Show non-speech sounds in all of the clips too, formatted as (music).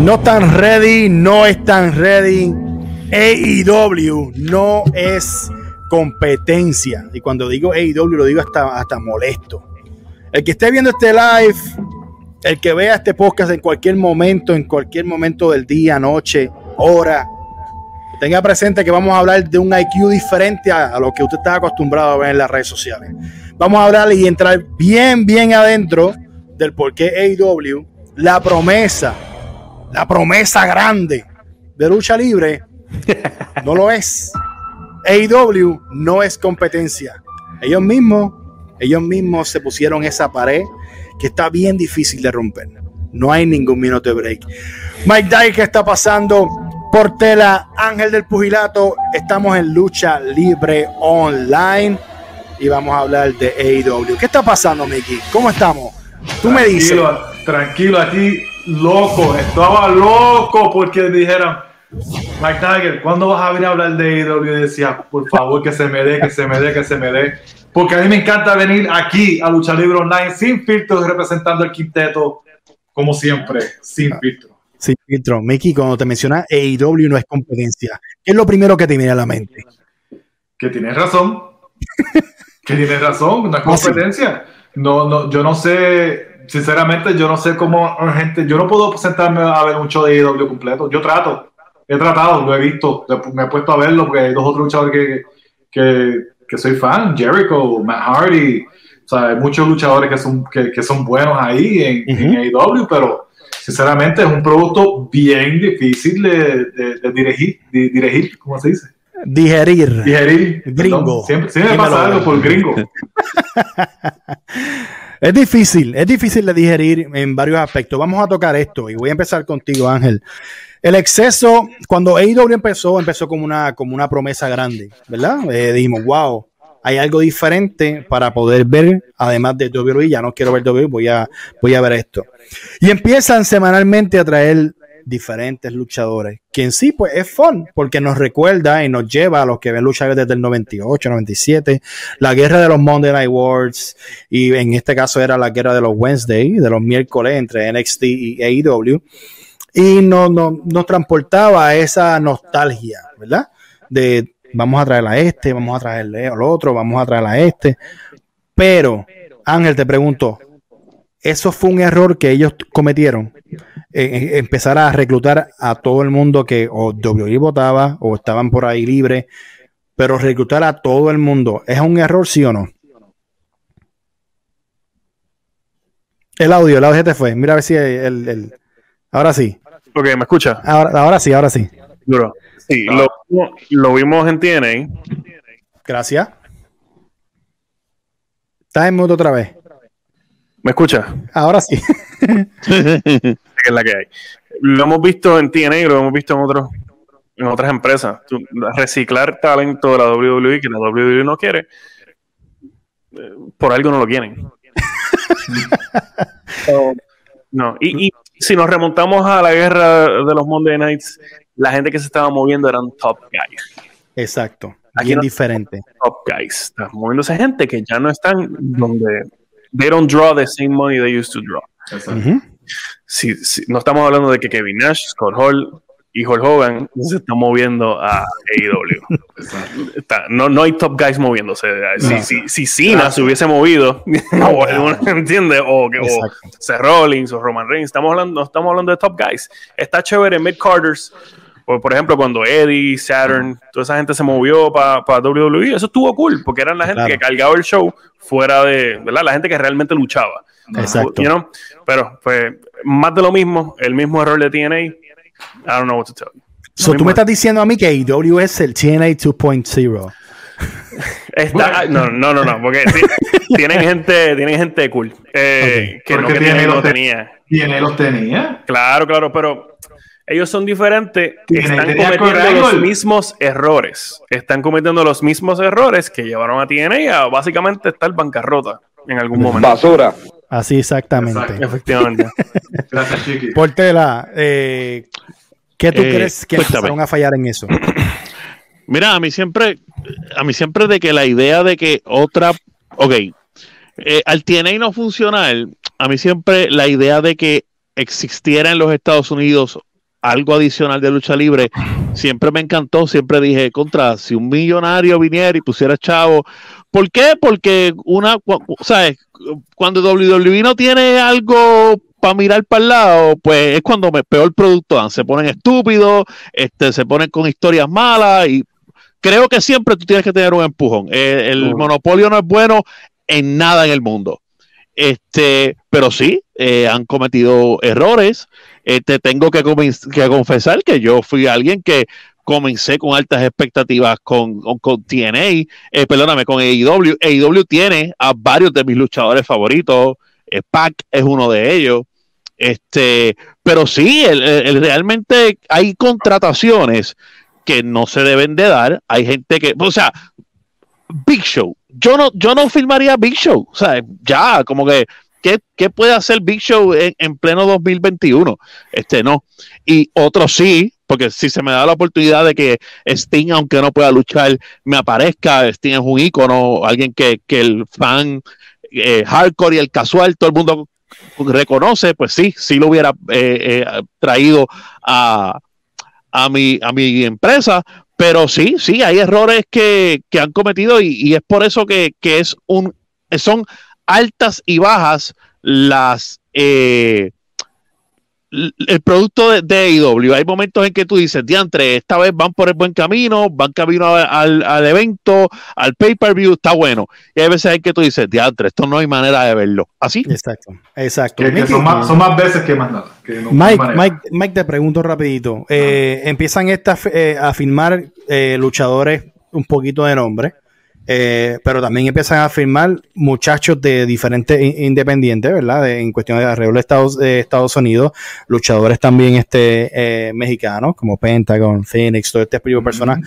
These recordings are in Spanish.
No están ready, no están ready. AEW no es competencia. Y cuando digo AEW lo digo hasta, hasta molesto. El que esté viendo este live, el que vea este podcast en cualquier momento, en cualquier momento del día, noche, hora, tenga presente que vamos a hablar de un IQ diferente a, a lo que usted está acostumbrado a ver en las redes sociales. Vamos a hablar y entrar bien, bien adentro del por qué AEW, la promesa, la promesa grande de lucha libre, (laughs) no lo es. AEW no es competencia. Ellos mismos, ellos mismos se pusieron esa pared que está bien difícil de romper. No hay ningún minuto de break. Mike ¿qué está pasando? Portela, Ángel del Pugilato, estamos en lucha libre online y vamos a hablar de AEW. ¿Qué está pasando, Mickey? ¿Cómo estamos? Tú me dices. Tranquilo, aquí loco, estaba loco porque me dijeron, Mike Tiger, ¿cuándo vas a venir a hablar de AEW? Y decía, por favor, que se me dé, que se me dé, que se me dé. Porque a mí me encanta venir aquí a Lucha Libre Online sin filtros, representando el quinteto, como siempre, sin filtros. Sin filtro. Mickey, cuando te menciona AEW no es competencia, ¿qué es lo primero que te viene a la mente? Que tienes razón. que tienes razón, no es competencia. No, no, yo no sé, sinceramente, yo no sé cómo gente, yo no puedo sentarme a ver un show de AEW completo. Yo trato, he tratado, lo he visto, me he puesto a verlo porque hay dos otros luchadores que, que, que soy fan, Jericho, Matt Hardy, o sea, hay muchos luchadores que son, que, que son buenos ahí en, en AEW, pero sinceramente es un producto bien difícil de, de, de dirigir, de dirigir, ¿cómo se dice? Digerir. Digerir. Gringo. Perdón, siempre, siempre me Dímelo. pasa algo por gringo. (laughs) Es difícil, es difícil de digerir en varios aspectos. Vamos a tocar esto y voy a empezar contigo, Ángel. El exceso, cuando AEW empezó, empezó como una, como una promesa grande, ¿verdad? Eh, dijimos, wow, hay algo diferente para poder ver, además de WWE, ya no quiero ver WWE, voy a, voy a ver esto. Y empiezan semanalmente a traer diferentes luchadores, que en sí pues es fun, porque nos recuerda y nos lleva a los que ven lucha desde el 98, 97, la guerra de los Monday Night Wars, y en este caso era la guerra de los Wednesday, de los miércoles entre NXT y AEW, y nos, nos, transportaba esa nostalgia, ¿verdad? De vamos a traer a este, vamos a traerle al otro, vamos a traer a este, pero Ángel te pregunto, ¿eso fue un error que ellos cometieron? Eh, empezar a reclutar a todo el mundo que o WWE votaba o estaban por ahí libres, pero reclutar a todo el mundo, ¿es un error sí o no? El audio, el audio se te fue. Mira a ver si el, el- ahora sí. Ok, ¿me escucha? Ahora, ahora sí, ahora sí. Duro. Sí, lo, lo vimos en TNA. Gracias. Estás en mute otra vez. ¿Me escucha? Ahora sí. (laughs) Que es la que hay. Lo hemos visto en TNA y lo hemos visto en otros en otras empresas. Tú- reciclar talento de la WWE que la WWE no quiere, eh, por algo no lo quieren. (laughs) So, no, y, y si nos remontamos a la guerra de los Monday Nights, la gente que se estaba moviendo eran top guys. Exacto. Aquí Bien no- diferente. top guys. Está moviéndose gente que ya no están donde they don't draw the same money they used to draw. Exacto. Ujú. Si, si- no estamos hablando de que Kevin Nash, Scott Hall y Hulk Hogan se están moviendo a AEW. Está- no, no hay top guys moviéndose. Si, No. si, si Cena se hubiese movido, (laughs) (laughs) ¿entiendes? O, que- o. Seth Rollins o Roman Reigns, estamos hablando, no estamos hablando de top guys. Está chévere mid Carters. Por, por ejemplo, cuando Eddie, Saturn, toda esa gente se movió para WWE, eso estuvo cool, porque eran la gente Claro. que cargaba el show fuera de, ¿verdad? La gente que realmente luchaba. Exacto. You know? Pero, pues, más de lo mismo, el mismo error de TNA. I don't know what to tell you. So, tú me estás diciendo a mí que AEW es el TNA 2.0. Está- no, no, no, no, porque ti- (laughs) tienen gente, tienen gente cool. eh, que no que te- tenía. ¿Quién los tenía? Claro, claro, pero ellos son diferentes. Están cometiendo los mismos errores. Están cometiendo los mismos errores que llevaron a TNA a básicamente estar bancarrota en algún momento. Basura. Así exactamente. Exacto. Efectivamente. (laughs) Gracias, Chiqui. Portela, eh, ¿qué tú Eh, crees que empezaron a fallar en eso? (clears throat) Mira, a mí siempre, a mí siempre de que la idea de que otra, ok, eh, al TNA no funcionar, a mí siempre la idea de que existiera en los Estados Unidos algo adicional de lucha libre, siempre me encantó, siempre dije, contra, si un millonario viniera y pusiera chavo, ¿por qué? Porque una, ¿sabes? Cuando WWE no tiene algo para mirar para el lado, pues es cuando me peor producto dan. Se ponen estúpidos, este, se ponen con historias malas y creo que siempre tú tienes que tener un empujón. Eh, el monopolio no es bueno en nada en el mundo. Este, pero sí, eh, han cometido errores. Eh, te tengo que, que, confesar que yo fui alguien que comencé con altas expectativas con, con, TNA, perdóname, con AEW. AEW tiene a varios de mis luchadores favoritos. Pac es uno de ellos. Este, pero sí, realmente hay contrataciones que no se deben de dar. Hay gente que, o sea, Big Show. Yo no, yo no filmaría Big Show. O sea, ya, como que, ¿qué, puede hacer Big Show en, pleno 2021? Este no. Y otro sí, porque si se me da la oportunidad de que Sting, aunque no pueda luchar, me aparezca, Sting es un ícono, alguien que, el fan eh, hardcore y el casual, todo el mundo reconoce, pues sí, sí lo hubiera eh, eh, traído a, a, mi, a mi empresa, pero sí, sí, hay errores que, han cometido y, es por eso que, es un, son altas y bajas las, eh, el producto de, de AEW. Hay momentos en que tú dices, diantre, esta vez van por el buen camino, van camino al, al evento, al pay-per-view, está bueno. Y hay veces en que tú dices, diantre, esto no hay manera de verlo. ¿Así? Exacto, exacto. son, más, veces que más nada. Mike, Mike, Mike, te pregunto rapidito. Eh, empiezan estas eh, a filmar eh, luchadores un poquito de nombre. Eh, pero también empiezan a firmar muchachos de diferentes independientes, ¿verdad? en cuestión de arreglo de Estados, de Estados Unidos, luchadores también este, eh, mexicanos, como Pentagon, Phoenix, todo este tipo de personas.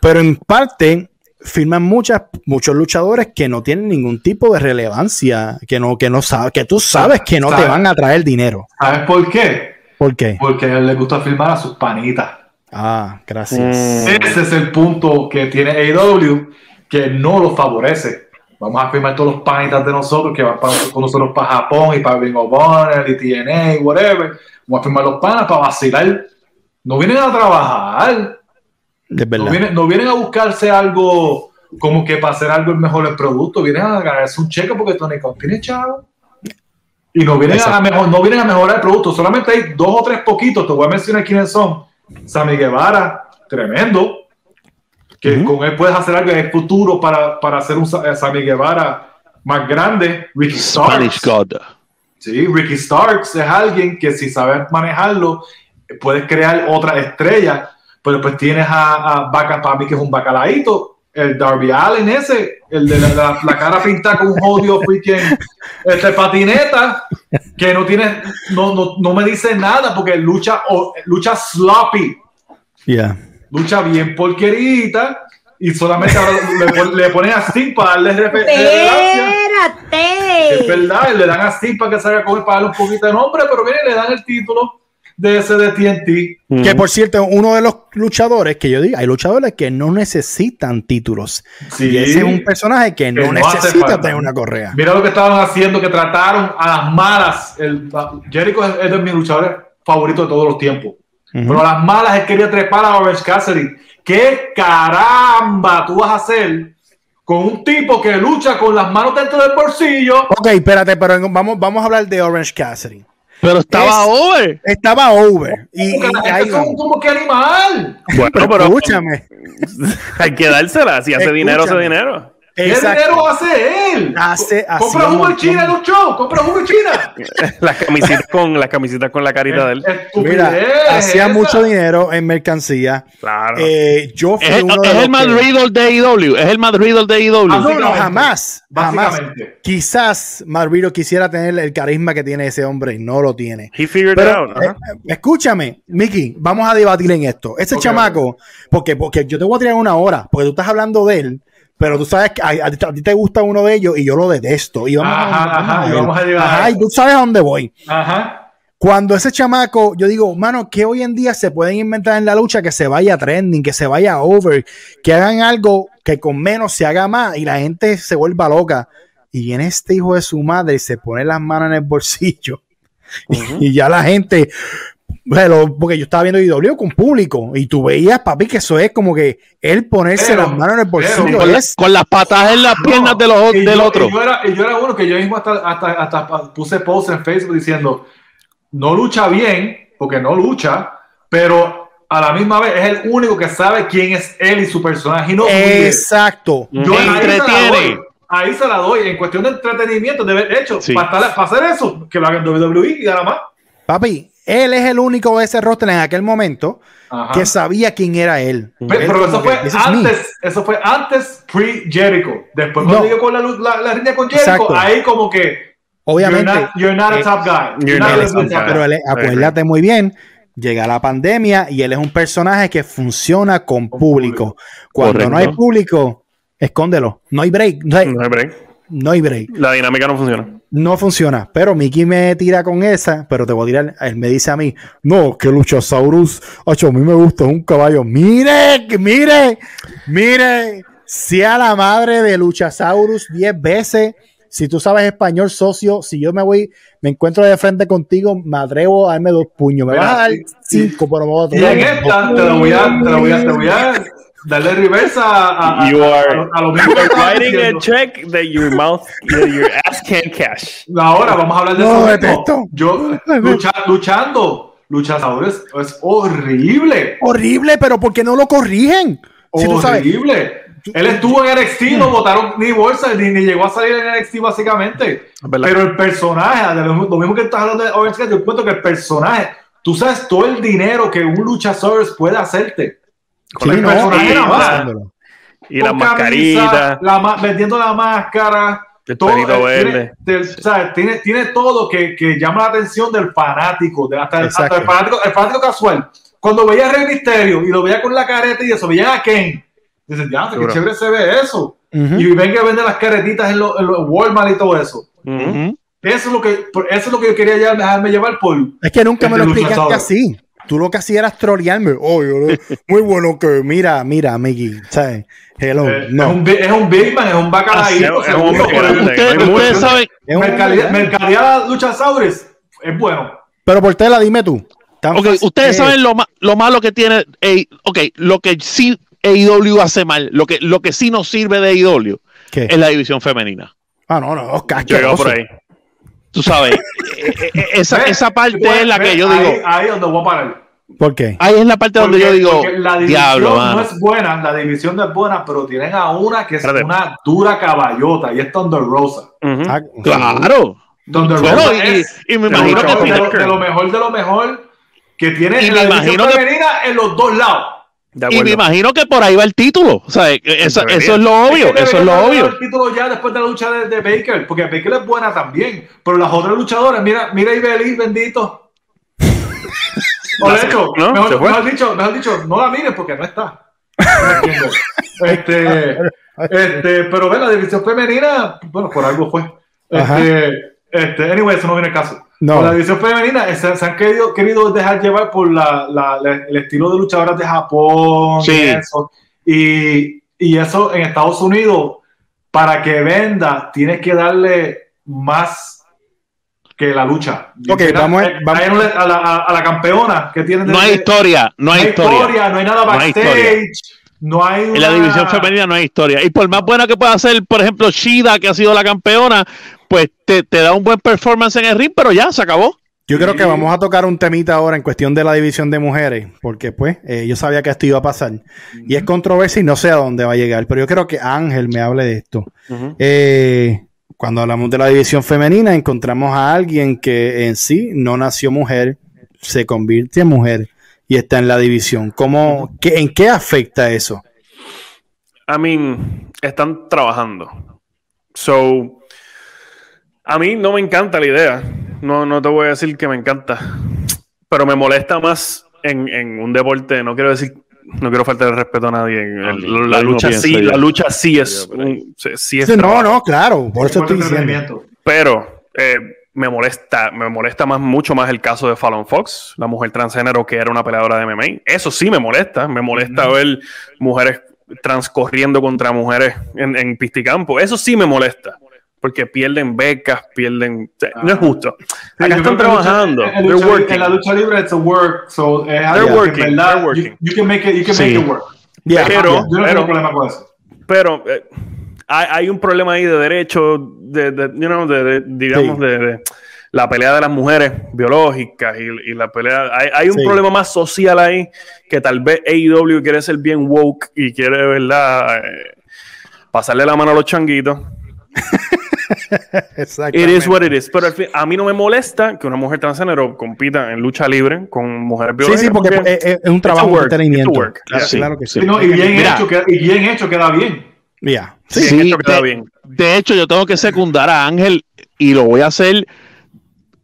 Pero en parte firman muchas, muchos luchadores que no tienen ningún tipo de relevancia, que no, que no sabes, que tú sabes que no te van a traer dinero. ¿Sabes por qué? ¿Por qué? Porque a él le gusta firmar a sus panitas. Ah, gracias. Ese es el punto que tiene AEW que no los favorece. Vamos a firmar todos los panitas de nosotros que van con nosotros para Japón y para Ring of Honor y TNA, whatever. Vamos a firmar los panas para vacilar. No vienen a trabajar. No vienen, no vienen a buscarse algo como que para hacer algo el mejor el producto. Vienen a ganarse un cheque porque Tony Khan tiene chavo. Y no vienen, a mejor, no vienen a mejorar el producto. Solamente hay dos o tres poquitos. Te voy a mencionar quiénes son. Sammy Guevara, tremendo que con él puedes hacer algo en el futuro para, para hacer un eh, Sammy Guevara más grande. Ricky Starks. Sí, Ricky Starks es alguien que si sabes manejarlo, puedes crear otra estrella. Pero pues tienes a, a Baca, que es un bacalaíto, el Darby Allen ese, el de la, la, cara pintada con un odio freaking este patineta, que no tiene, no, no, no me dice nada porque lucha, lucha sloppy. Yeah lucha bien porquerita y solamente le, le, ponen a Sting para darle ¡Espérate! Es verdad, le dan a Sting para que salga con para darle un poquito de nombre, pero viene le dan el título de ese de TNT. Que por cierto, uno de los luchadores que yo digo, hay luchadores que no necesitan títulos. Y ese es un personaje que, no, necesita tener una correa. Mira lo que estaban haciendo, que trataron a las malas. El, Jericho es, es de mis luchadores favoritos de todos los tiempos. Pero las malas es quería trepar a Orange Cassidy. ¿Qué caramba tú vas a hacer con un tipo que lucha con las manos dentro del bolsillo? Ok, espérate, pero vamos, vamos a hablar de Orange Cassidy. Pero estaba over. Estaba over. Y, y son como que animal. Bueno, pero, escúchame. Hay que dársela. Si hace dinero, hace dinero. ¿Qué dinero hace él? Hace, compra jugo en China en los shows, compra jugo en China. (laughs) las camisetas con las camisetas con la carita de él. Mira, hacía mucho dinero en mercancía. Claro. Eh, yo fui es, uno es el Mad Riddle de AEW, es el Mad Riddle de AEW. Ah, no, no, jamás, jamás. Quizás Riddle quisiera tener el carisma que tiene ese hombre y no lo tiene. He figured it out. Eh, escúchame, Mickey, vamos a debatir en esto. Ese chamaco, porque, porque yo te voy a tirar una hora, porque tú estás hablando de él pero tú sabes que a, ti te gusta uno de ellos y yo lo detesto. Y vamos, a, llegar ajá, y tú sabes a dónde voy. Cuando ese chamaco, yo digo, mano, que hoy en día se pueden inventar en la lucha que se vaya trending, que se vaya over, que hagan algo que con menos se haga más y la gente se vuelva loca. Y viene este hijo de su madre y se pone las manos en el bolsillo. (laughs) y ya la gente, Pero, porque yo estaba viendo IW con público y tú veías, papi, que eso es como que él ponerse Pero, las manos en el bolsillo. pero, Con, la- es- con las patas en las piernas de los, Y del yo- otro. Y yo, era, y yo era uno que yo mismo hasta, hasta, hasta puse post en Facebook diciendo, no lucha bien, porque no lucha, pero a la misma vez es el único que sabe quién es él y su personaje y no. Exacto. Yo ahí se la Entretiene. doy. Ahí se la doy. En cuestión de entretenimiento, de haber hecho, Sí. para, estar- para hacer eso, que lo hagan WWE y nada más. Papi, él es el único de ese roster en aquel momento Ajá. que sabía quién era él. Pe- Él Pero eso fue antes, eso fue antes pre-Jericho. Después cuando No. llegó con la, la, la riña con Jericho, Exacto. ahí como que Obviamente. you're not, you're not a eh, top guy. you're not not a top guy. Pero él acuérdate muy bien, llega la pandemia y él es un personaje que funciona con público. Cuando no hay público, escóndelo. No hay break. No hay, No hay break. No hay break. La dinámica no funciona. No funciona. Pero Mickey me tira con esa, pero te voy a tirar. Él me dice a mí, no, que Luchasaurus, ocho, a mí me gusta, es un caballo. Mire, mire, mire, sea la madre de Luchasaurus 10 veces. Si tú sabes español, socio, si yo me voy, me encuentro de frente contigo, me atrevo a darme dos puños. Me Mira, vas a dar cinco, pero me voy a Y en tomar esta te lo voy a, te lo voy a, te voy a darle reversa a, a, You a- are- a lo- a lo mismo Writing a check that your mouth, that your ass can't cash. Ahora vamos a hablar de No, eso. Yo lucha- luchando, luchadores es horrible. Horrible, pero ¿por qué no lo corrigen? Si tú sabes, horrible. Él estuvo en NXT, no votaron ni bolsa, ni, ni llegó a salir en NXT básicamente. Pero el personaje, lo, mismo que estás hablando de Orange Cassidy, yo encuentro que el personaje, tú sabes todo el dinero que un luchador puede hacerte. Sí, el no, personaje y- las Con mascaritas, la ma- vendiendo la máscara. el todo, eh, verde. Tiene, del- ¿sabes? tiene, tiene todo que, que llama la atención del fanático, de, hasta, el, hasta Exacto. el fanático, el fanático casual. Cuando veía a Rey Misterio y lo veía con la careta y eso, veía a Ken, dices, ya, qué chévere se ve eso. Y ven que venden las caretitas en los en los Walmart y todo eso. Eso es lo que, eso es lo que yo quería ya dejarme llevar por. Es que nunca me lo de explicaste así. Tú lo que hacías era trolearme. Oh, yo (laughs) muy bueno que mira, mira, Mickey. ¿Sabes? Hello. eh, no. es, un, es un Big Man, es un bacalaíto. Es un Ustedes, saben, Es un- Mercadía, mercadía Luchasaurus es bueno. Pero por tela, dime tú. Tan ok, fácil ustedes que- saben lo, ma- lo malo que tiene, eh, ok, lo que sí AEW hace mal, lo que, lo que sí nos sirve de ¿Qué? es la división femenina. Ah, no, no, Oscar, iba por ahí. Tú sabes, (laughs) eh, eh, eh, esa, esa parte Pues, es la que ves, yo ahí- digo, Ahí es donde voy a parar. ¿Por qué? ahí es la parte donde yo digo, la división diablo, no mano. es buena, la división no es buena, pero tienen a una que es Espérate. una dura caballota y es Thunder Rosa. Ah, Claro. Thunder Bueno, Rosa y- es y me imagino que de, lo, de lo mejor de lo mejor que tiene Y en me la división imagino que- femenina en los dos lados. De Y me imagino que por ahí va el título. O sea, eso, Debería. eso es lo obvio, Es que eso es lo obvio. el título ya después de la lucha de, de Baker, porque Baker es buena también, pero las otras luchadoras, mira, mira Ibeli, bendito. O de hecho, ¿No? mejor, mejor dicho, mejor dicho, no la mires porque no está. No (laughs) este, este, pero ve la división femenina, bueno, por algo fue. Este, este, anyway, eso no viene al caso. No. Con la división femenina eh, se, se han querido, querido dejar llevar por la, la- la- el estilo de luchadoras de Japón Sí. y eso. Y, y eso en Estados Unidos, para que venda, tienes que darle más que la lucha. Ok, vamos a- vamos- a, la, a- a la campeona que tiene No hay historia, no hay historia. no hay nada No hay backstage, no hay, En la división femenina no hay historia. Y por más buena que pueda ser, por ejemplo, Shida, que ha sido la campeona, pues te, te da un buen performance en el ring, pero ya se acabó. Yo creo que vamos a tocar un temita ahora en cuestión de la división de mujeres, porque pues eh, yo sabía que esto iba a pasar. Y es controversia y no sé a dónde va a llegar, pero yo creo que Ángel me hable de esto. Eh, cuando hablamos de la división femenina, encontramos a alguien que en sí no nació mujer, se convierte en mujer y está en la división. ¿Cómo, qué, ¿En qué afecta eso? I mean, están trabajando. So, a mí no me encanta la idea. No, no te voy a decir que me encanta. Pero me molesta más en, en un deporte. No quiero decir, no quiero faltar el respeto a nadie. El- la, lucha sí, la lucha sí es, un- sí- sí es Sí, no, no, claro, por eso estoy diciendo. Pero eh, me molesta, me molesta más, mucho más el caso de Fallon Fox, la mujer transgénero que era una peleadora de MMA. Eso sí me molesta. Me molesta ver mujeres transcorriendo contra mujeres en, en pisticampo. Eso sí me molesta. porque pierden becas, pierden. sea, no es Ah. justo. Sí, Acá están trabajando. En, They're lucha, working. en la lucha libre it's a work, so es algo que working, en verdad they're working. You, you can make it, you can Sí. make it work. Yeah, Pero- yeah. Yo no Pero- tengo problema con eso. Pero eh, hay, hay un problema ahí de derecho, de, de, you know, de, de- digamos, Sí. de, de la pelea de las mujeres biológicas y, y la pelea. Hay, hay un Sí. problema más social ahí que tal vez AEW quiere ser bien woke y quiere, ¿verdad? Eh, pasarle la mano a los changuitos. (laughs) It is what it is. Pero al fin, a mí no me molesta que una mujer transgénero compita en lucha libre con mujeres Sí, biológicas. sí, porque es, es un trabajo de entretenimiento. Claro, Sí, claro que sí. Sí, no, y, bien Mira. hecho, queda, y bien hecho queda bien. Yeah. Sí, Sí, esto queda de, bien. de hecho, yo tengo que secundar a Ángel y lo voy a hacer.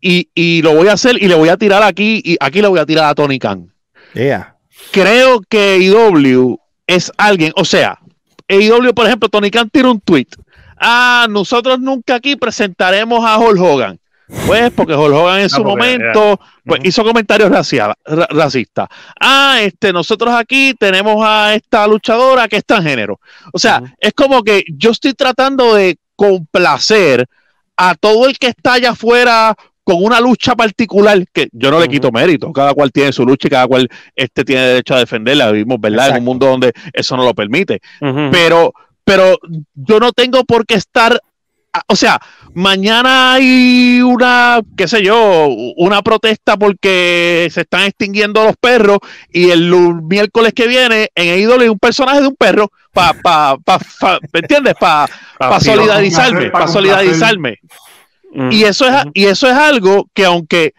Y, y lo voy a hacer y le voy a tirar aquí. Y aquí le voy a tirar a Tony Khan. Yeah. Creo que AEW es alguien. O sea, AEW, por ejemplo, Tony Khan tira un tweet. Ah, nosotros nunca aquí presentaremos a Hulk Hogan. Pues porque Hulk Hogan en su porque, momento pues, hizo comentarios racia- ra- racistas. Ah, este, nosotros aquí tenemos a esta luchadora que es transgénero. O sea, es como que yo estoy tratando de complacer a todo el que está allá afuera con una lucha particular, que yo no le quito mérito, cada cual tiene su lucha y cada cual este, tiene derecho a defenderla, vivimos, ¿verdad? En un mundo donde eso no lo permite. Pero, pero yo no tengo por qué estar, o sea, mañana hay una, qué sé yo, una protesta porque se están extinguiendo los perros y el miércoles que viene en AEW hay un personaje de un perro para, pa, pa, pa- ¿me entiendes? Para solidarizarme, para solidarizarme. Ujú. Y eso es, y eso es algo que aunque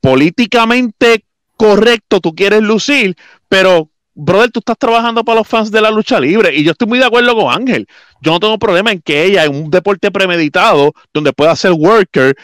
políticamente correcto tú quieres lucir, pero brother, tú estás trabajando para los fans de la lucha libre y yo estoy muy de acuerdo con Ángel. Yo no tengo problema en que ella en un deporte premeditado donde pueda ser worker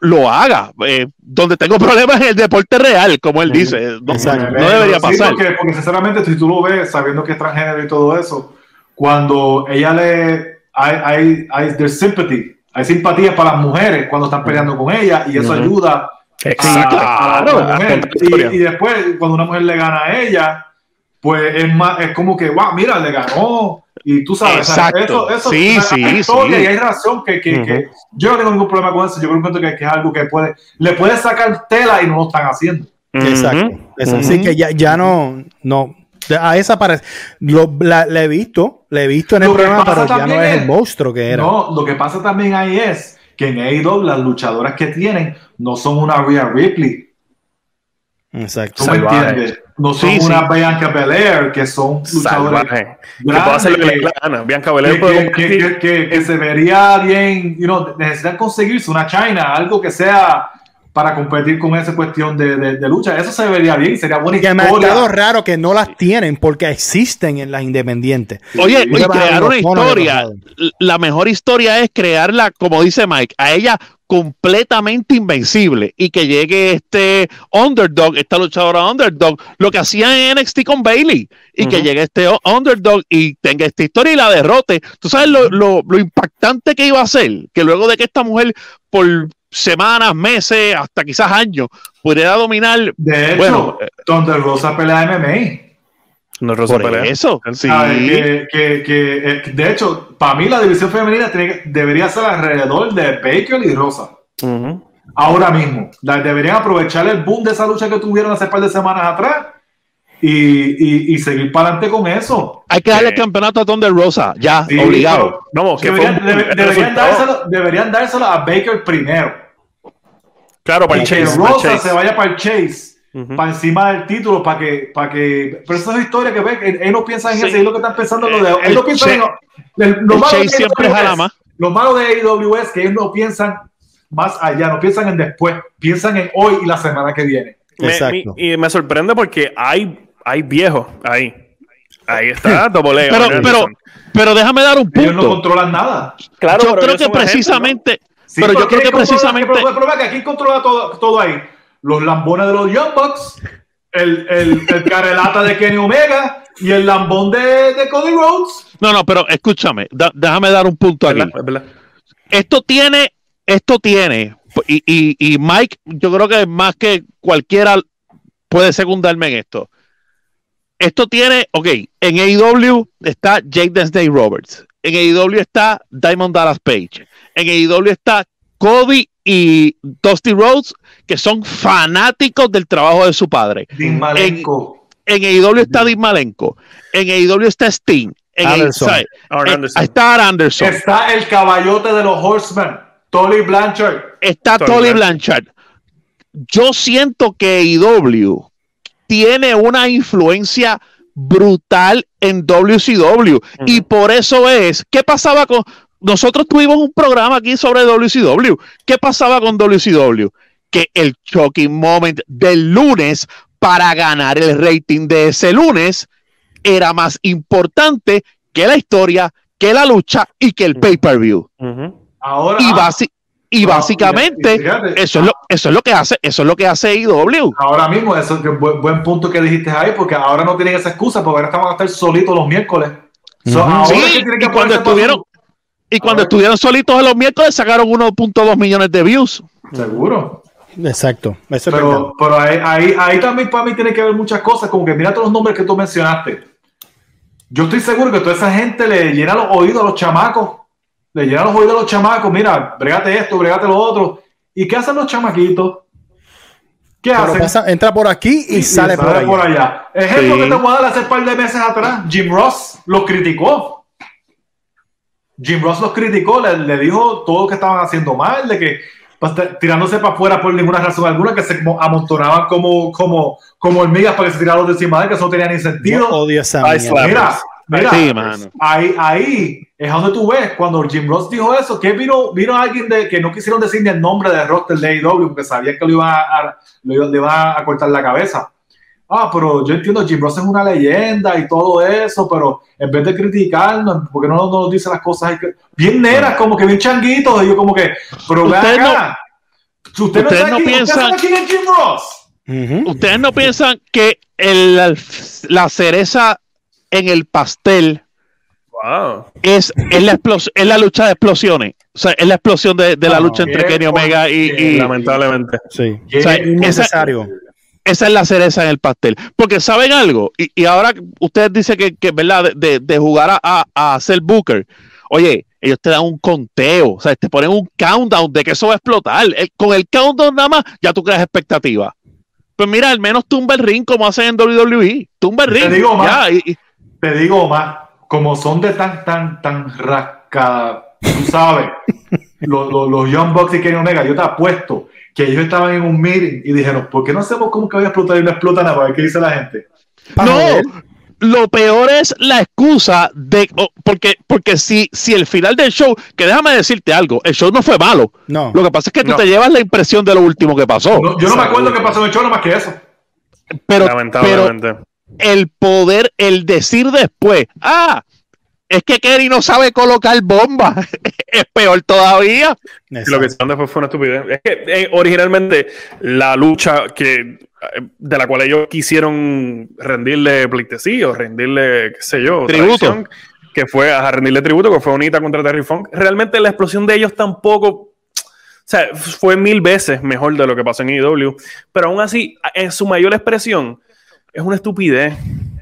lo haga. Eh, donde tengo (laughs) problemas en el deporte real, como él Ujú. dice. No, Exacto. no debería Sí, pasar. porque, porque sinceramente, si tú lo ves, sabiendo que es transgénero y todo eso, cuando ella le. Hay, hay, hay there's sympathy, hay simpatía para las mujeres cuando están peleando con ella y eso Ujú. ayuda a, Exacto. a mujer. a contar la historia. Y, y después, cuando una mujer le gana a ella, pues es más, es como que, wow, mira, le ganó. Y tú sabes, o sea, Exacto. eso, eso, Sí, sí, historia sí. y hay razón que, que, que yo no tengo ningún problema con eso. Yo creo que, que es algo que puede, le puede sacar tela y no lo están haciendo. Exacto. Así Ujú. que ya, ya no, no. A esa parece. Lo, la, la he visto, la he visto en el programa, pero ya no es el monstruo que era. No, lo que pasa también ahí es que en AEW las luchadoras que tienen no son una Rhea Ripley. Exacto. ¿Tú me entiendes? No son Sí, una sí. Bianca Belair, que son. Que. Bianca Belair que- competir. que- que- que se vería bien, you know, necesitan conseguirse una China, algo que sea para competir con esa cuestión de, de- de lucha. Eso se vería bien, sería buena Que me ha historia. raro que no las tienen porque existen en las independientes. Oye, y crear una historia, la mejor historia es crearla, como dice Mike, a ella completamente invencible y que llegue este underdog, esta luchadora underdog, lo que hacían en NXT con Bailey y que llegue este underdog y tenga esta historia y la derrote. Tú sabes lo, lo- lo impactante que iba a ser, que luego de que esta mujer por semanas, meses, hasta quizás años, pudiera dominar. De hecho, Bueno, donde Rosa pelea MMA. No es Rosa Por Pelea. eso, sí. Que, que- que, eh, de hecho, para mí la división femenina tiene debería ser alrededor de Baker y Rosa. Ahora mismo. La- deberían aprovechar el boom de esa lucha que tuvieron hace par de semanas atrás y, y- y seguir para adelante con eso. Hay que darle el Eh, campeonato a Thunder Rosa, ya, Sí, obligado. No, que fue Deberían, un- debe- deberían dárselo, deberían dárselo a Baker primero. Claro, para Y el que Chase. para el Rosa Chase. se vaya para el Chase. Para encima del título, para que, para que. Pero esa es historia que ve, él, él no piensa en Sí. eso, él lo que están pensando en lo de. El Él no piensa en. Chase- lo- el- lo el malo Chase de siempre es- más. Lo malo de AEW es que ellos no piensan más allá, no piensan en después, piensan en hoy y la semana que viene. Me- Exacto. mi- y me sorprende porque hay, hay viejos ahí. Ahí está, Double A, Pero, pero, pero déjame dar un Ellos no punto. controlan nada. Claro, yo creo que precisamente, Sí, pero yo ¿quién creo que precisamente, El problema es que aquí controla todo, todo ahí. Los lambones de los Young Bucks, el, el, el carelata de Kenny Omega y el lambón de, de Cody Rhodes. no, no, pero escúchame, da- déjame dar un punto aquí. ¿Verdad? Es verdad. Esto tiene, esto tiene, y, y, y Mike, yo creo que más que cualquiera puede secundarme en esto. Esto tiene, ok, en AEW está Jake Desney Roberts. en AEW está Diamond Dallas Page. En AEW está Cody y Dusty Rhodes, que son fanáticos del trabajo de su padre. Dean Malenko. En AEW está Dean Malenko. En AEW está Sting. En Anderson. AEW Aaron eh, Anderson. está Aaron Anderson. Está el caballote de los Horsemen, Tolly Blanchard. está Tolly Blanchard. Blanchard. Yo siento que AEW tiene una influencia brutal en WCW y por eso es, ¿qué pasaba con nosotros tuvimos un programa aquí sobre WCW? ¿Qué pasaba con WCW? Que el shocking moment del lunes para ganar el rating de ese lunes era más importante que la historia, que la lucha y que el pay-per-view. Ahora. Y, ah, basi- y básicamente y fíjate, eso es lo eso es lo que hace eso es lo que hace AEW Ahora mismo, eso es que buen, buen punto que dijiste ahí, porque ahora no tienen esa excusa, porque ahora estamos a estar solitos los miércoles. So, Ujú. ahora Sí, es que tienen que y cuando estuvieron y cuando estuvieron solitos en los miércoles sacaron 1.2 millones de views Seguro. Exacto. Eso es verdad. Pero, pero ahí, ahí, ahí también para mí tiene que haber muchas cosas, como que mira todos los nombres que tú mencionaste. Yo estoy seguro que toda esa gente le llena los oídos a los chamacos. Le llena los oídos a los chamacos. Mira, bregate esto, bregate lo otro. ¿Y qué hacen los chamaquitos? ¿Qué Pero hacen? pasa- entra por aquí y, sale, por, allá. allá. Ejemplo Sí. que te voy a dar hace un par de meses atrás. Jim Ross los criticó. Jim Ross los criticó, le, le dijo todo lo que estaban haciendo mal, de que pues, tirándose para afuera por ninguna razón alguna, que se amontonaban como, como, como hormigas para que se tiraran de encima de que eso no tenía ni sentido. Yo odio esa Ay, mierda. Mira, mira, Sí, mano. ahí, ahí es donde tú ves cuando Jim Ross dijo eso, que vino, vino alguien de que no quisieron decir ni el nombre del roster de AEW porque sabían que lo iban a, lo le iban a cortar la cabeza. Ah, pero yo entiendo, Jim Ross es una leyenda y todo eso, pero en vez de criticarnos, porque no no nos dice las cosas? Que- Bien neras, como que bien changuitos, y yo como que, pero ve Ustedes acá. Usted no, no quién- usted piensan- sabe quién es Jim Ross. Ujú. ustedes no piensan que el- la cereza en el pastel Wow. es, es, la, explos- es la lucha de explosiones o sea es la explosión de, de la lucha entre Kenny Omega y, y- Lamentablemente. Sí. o sea, esa- es la cereza en el pastel. Porque saben algo, y, y ahora ustedes dicen que, que ¿verdad? De, de- de jugar a, a, a hacer Booker, oye, ellos te dan un conteo, o sea, te ponen un countdown de que eso va a explotar. El- con el countdown nada más, ya tú creas expectativa. Pues mira, al menos tumba el ring como hacen en WWE. Tumba el Te ring. digo más. ya, y- y- te digo más, como son de tan, tan, tan rascada, tú sabes, (laughs) los, los, los Young Bucks y Kenny Omega, yo te apuesto que ellos estaban en un meeting y dijeron, ¿por qué no hacemos como que voy a explotar y no explota nada? Para ver qué dice la gente. Para no, lo peor es la excusa de. oh, porque porque si, si el final del show, que déjame decirte algo, el show no fue malo. No. Lo que pasa es que tú No. te llevas la impresión de lo último que pasó. No, yo no me acuerdo qué pasó en el show, nada más que eso. pero, pero Lamentablemente. El poder, el decir después, ah, es que Kerry no sabe colocar bomba, (laughs) es peor todavía. Y lo que Exacto. hicieron después fue una estupidez. Es que eh, originalmente la lucha que eh, de la cual ellos quisieron rendirle pleitesía o rendirle, qué sé yo, Tributo. que fue a rendirle tributo, que fue Unita contra Terry Funk. Realmente la explosión de ellos tampoco, o sea, fue mil veces mejor de lo que pasó en IW, pero aún así, en su mayor expresión, es una estupidez.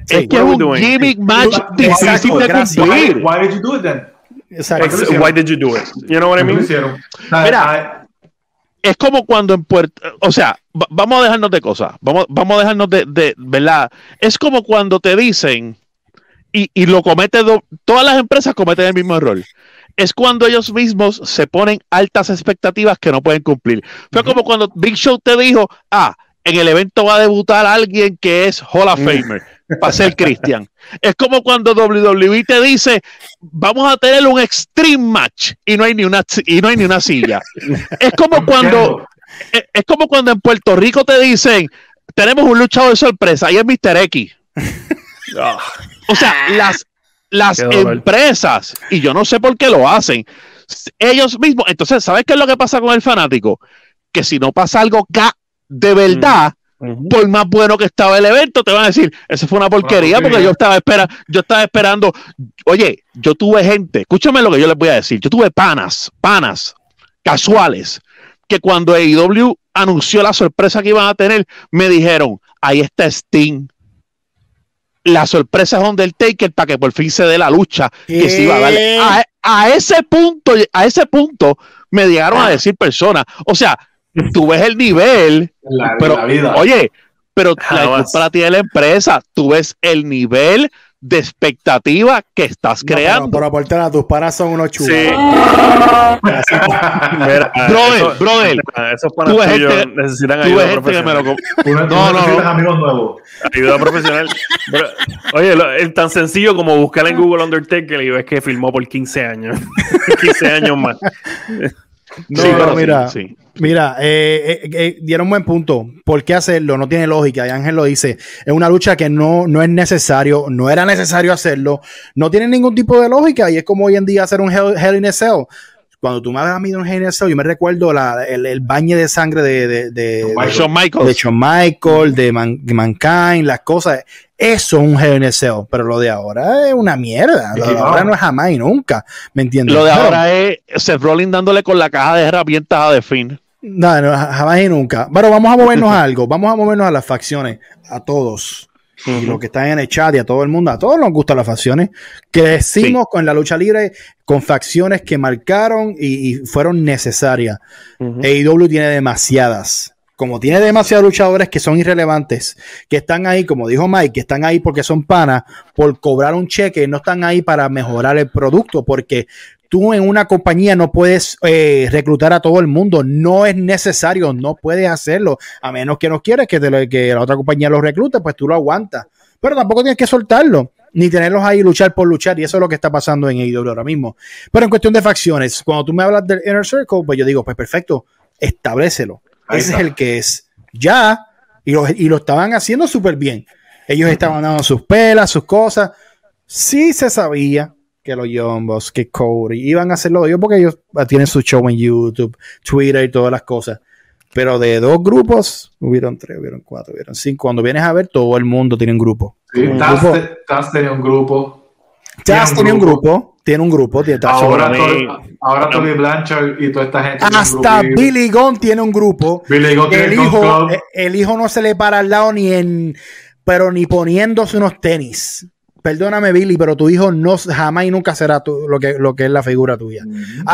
Es que es un doing? gimmick match difícil de cumplir. Why, did you do it then? Exacto. Ex- Ex- Why did you do it? You know what I ¿Por qué lo mean? Mira. es como cuando en Puerto, o sea, va- vamos a dejarnos de cosas, vamos, vamos a dejarnos de, de, ¿verdad? Es como cuando te dicen, y, y lo comete, do- todas las empresas cometen el mismo error. Es cuando ellos mismos se ponen altas expectativas que no pueden cumplir. Fue como cuando Big Show te dijo, ah, en el evento va a debutar alguien que es Hall of Famer para ser Christian. Es como cuando WWE te dice, vamos a tener un extreme match y no hay ni una, y no hay ni una silla. Es como cuando es, es como cuando en Puerto Rico te dicen, tenemos un luchador de sorpresa y es Mr. X. Ah, O sea, las, las empresas, y yo no sé por qué lo hacen, ellos mismos, entonces, ¿sabes qué es lo que pasa con el fanático? Que si no pasa algo de verdad, ujú. por más bueno que estaba el evento, te van a decir, eso fue una porquería, porquería. porque yo estaba, espera, yo estaba esperando, oye, yo tuve gente, escúchame lo que yo les voy a decir, yo tuve panas, panas casuales, que cuando AEW anunció la sorpresa que iban a tener, me dijeron, ahí está Sting. la sorpresa es Undertaker para que por fin se dé la lucha que se iba a. A, a ese punto, a ese punto me llegaron a decir personas. O sea, tú ves el nivel, La, pero la vida. oye, pero la culpa la tiene la empresa. Tú ves el nivel de expectativa que estás No, pero- creando. pero a tus panas son unos chulos. Sí. (laughs) Mira, Brother, eso- brother, Esos tú panas ves tuyos gente- necesitan Tú ayuda me lo profesional. (laughs) Tú, no- No, no, necesitas no. amigos nuevos. Ayuda profesional. Pero, oye, lo- es tan sencillo como buscar en Google Undertaker y ves que filmó por 15 años. (laughs) 15 años más. No, Sí, no, pero sí, mira, sí. mira, eh, eh, eh, dieron un buen punto. ¿Por qué hacerlo? No tiene lógica. Y Ángel lo dice. Es una lucha que no, no es necesario, no era necesario hacerlo. No tiene ningún tipo de lógica. Y es como hoy en día hacer un Hell, Hell in a Cell. Cuando tú me hablas a mí de un Hell in a Cell, yo me recuerdo la- el, el baño de sangre de, de, de, Shawn de- Shawn de Michaels. Shawn Michael, de, Man- de Mankind, las cosas. Eso es un Cell. Pero lo de ahora es una mierda. Lo de ahora no. no es jamás y nunca. ¿Me entiendes? Lo de Pero- ahora es Seth Rollins dándole con la caja de herramientas a The Finn. No, no, jamás y nunca. Pero vamos a movernos a algo. Vamos a movernos a las facciones. A todos. Y los que están en el chat y a todo el mundo. A todos nos gustan las facciones. Crecimos con la lucha libre con facciones que marcaron y, y fueron necesarias. Ujú. AEW tiene demasiadas. Como tiene demasiados luchadores que son irrelevantes, que están ahí, como dijo Mike, que están ahí porque son panas, por cobrar un cheque, no están ahí para mejorar el producto, porque tú en una compañía no puedes eh, reclutar a todo el mundo, no es necesario, no puedes hacerlo, a menos que no quieres que, te lo- que la otra compañía los reclute, pues tú lo aguantas, pero tampoco tienes que soltarlo, ni tenerlos ahí luchar por luchar, y eso es lo que está pasando en AEW ahora mismo. Pero en cuestión de facciones, cuando tú me hablas del Inner Circle, pues yo digo, pues perfecto, establecelo. Ese es el que es. Ya, y lo, y lo estaban haciendo súper bien. Ellos estaban dando sus pelas, sus cosas. Sí se sabía que los Yombos, que Cody iban a hacerlo ellos porque ellos tienen su show en YouTube, Twitter y todas las cosas. Pero de dos grupos, hubieron tres, hubieron cuatro, hubieron cinco. Cuando vienes a ver, todo el mundo tiene un grupo. Sí, Taz, grupo. te- Taz tenía un grupo. Taz tiene un grupo, tiene un grupo, tiene Ahora, Tony- ahora Tony Blanchard y toda esta gente. tiene un Hasta. Billy Gunn tiene un grupo. Billy Gunn tiene el Gun hijo, eh, el hijo no se le para al lado ni en, pero ni poniéndose unos tenis. Perdóname, Billy, pero tu hijo no jamás y nunca será tu- lo, que, lo que es la figura tuya.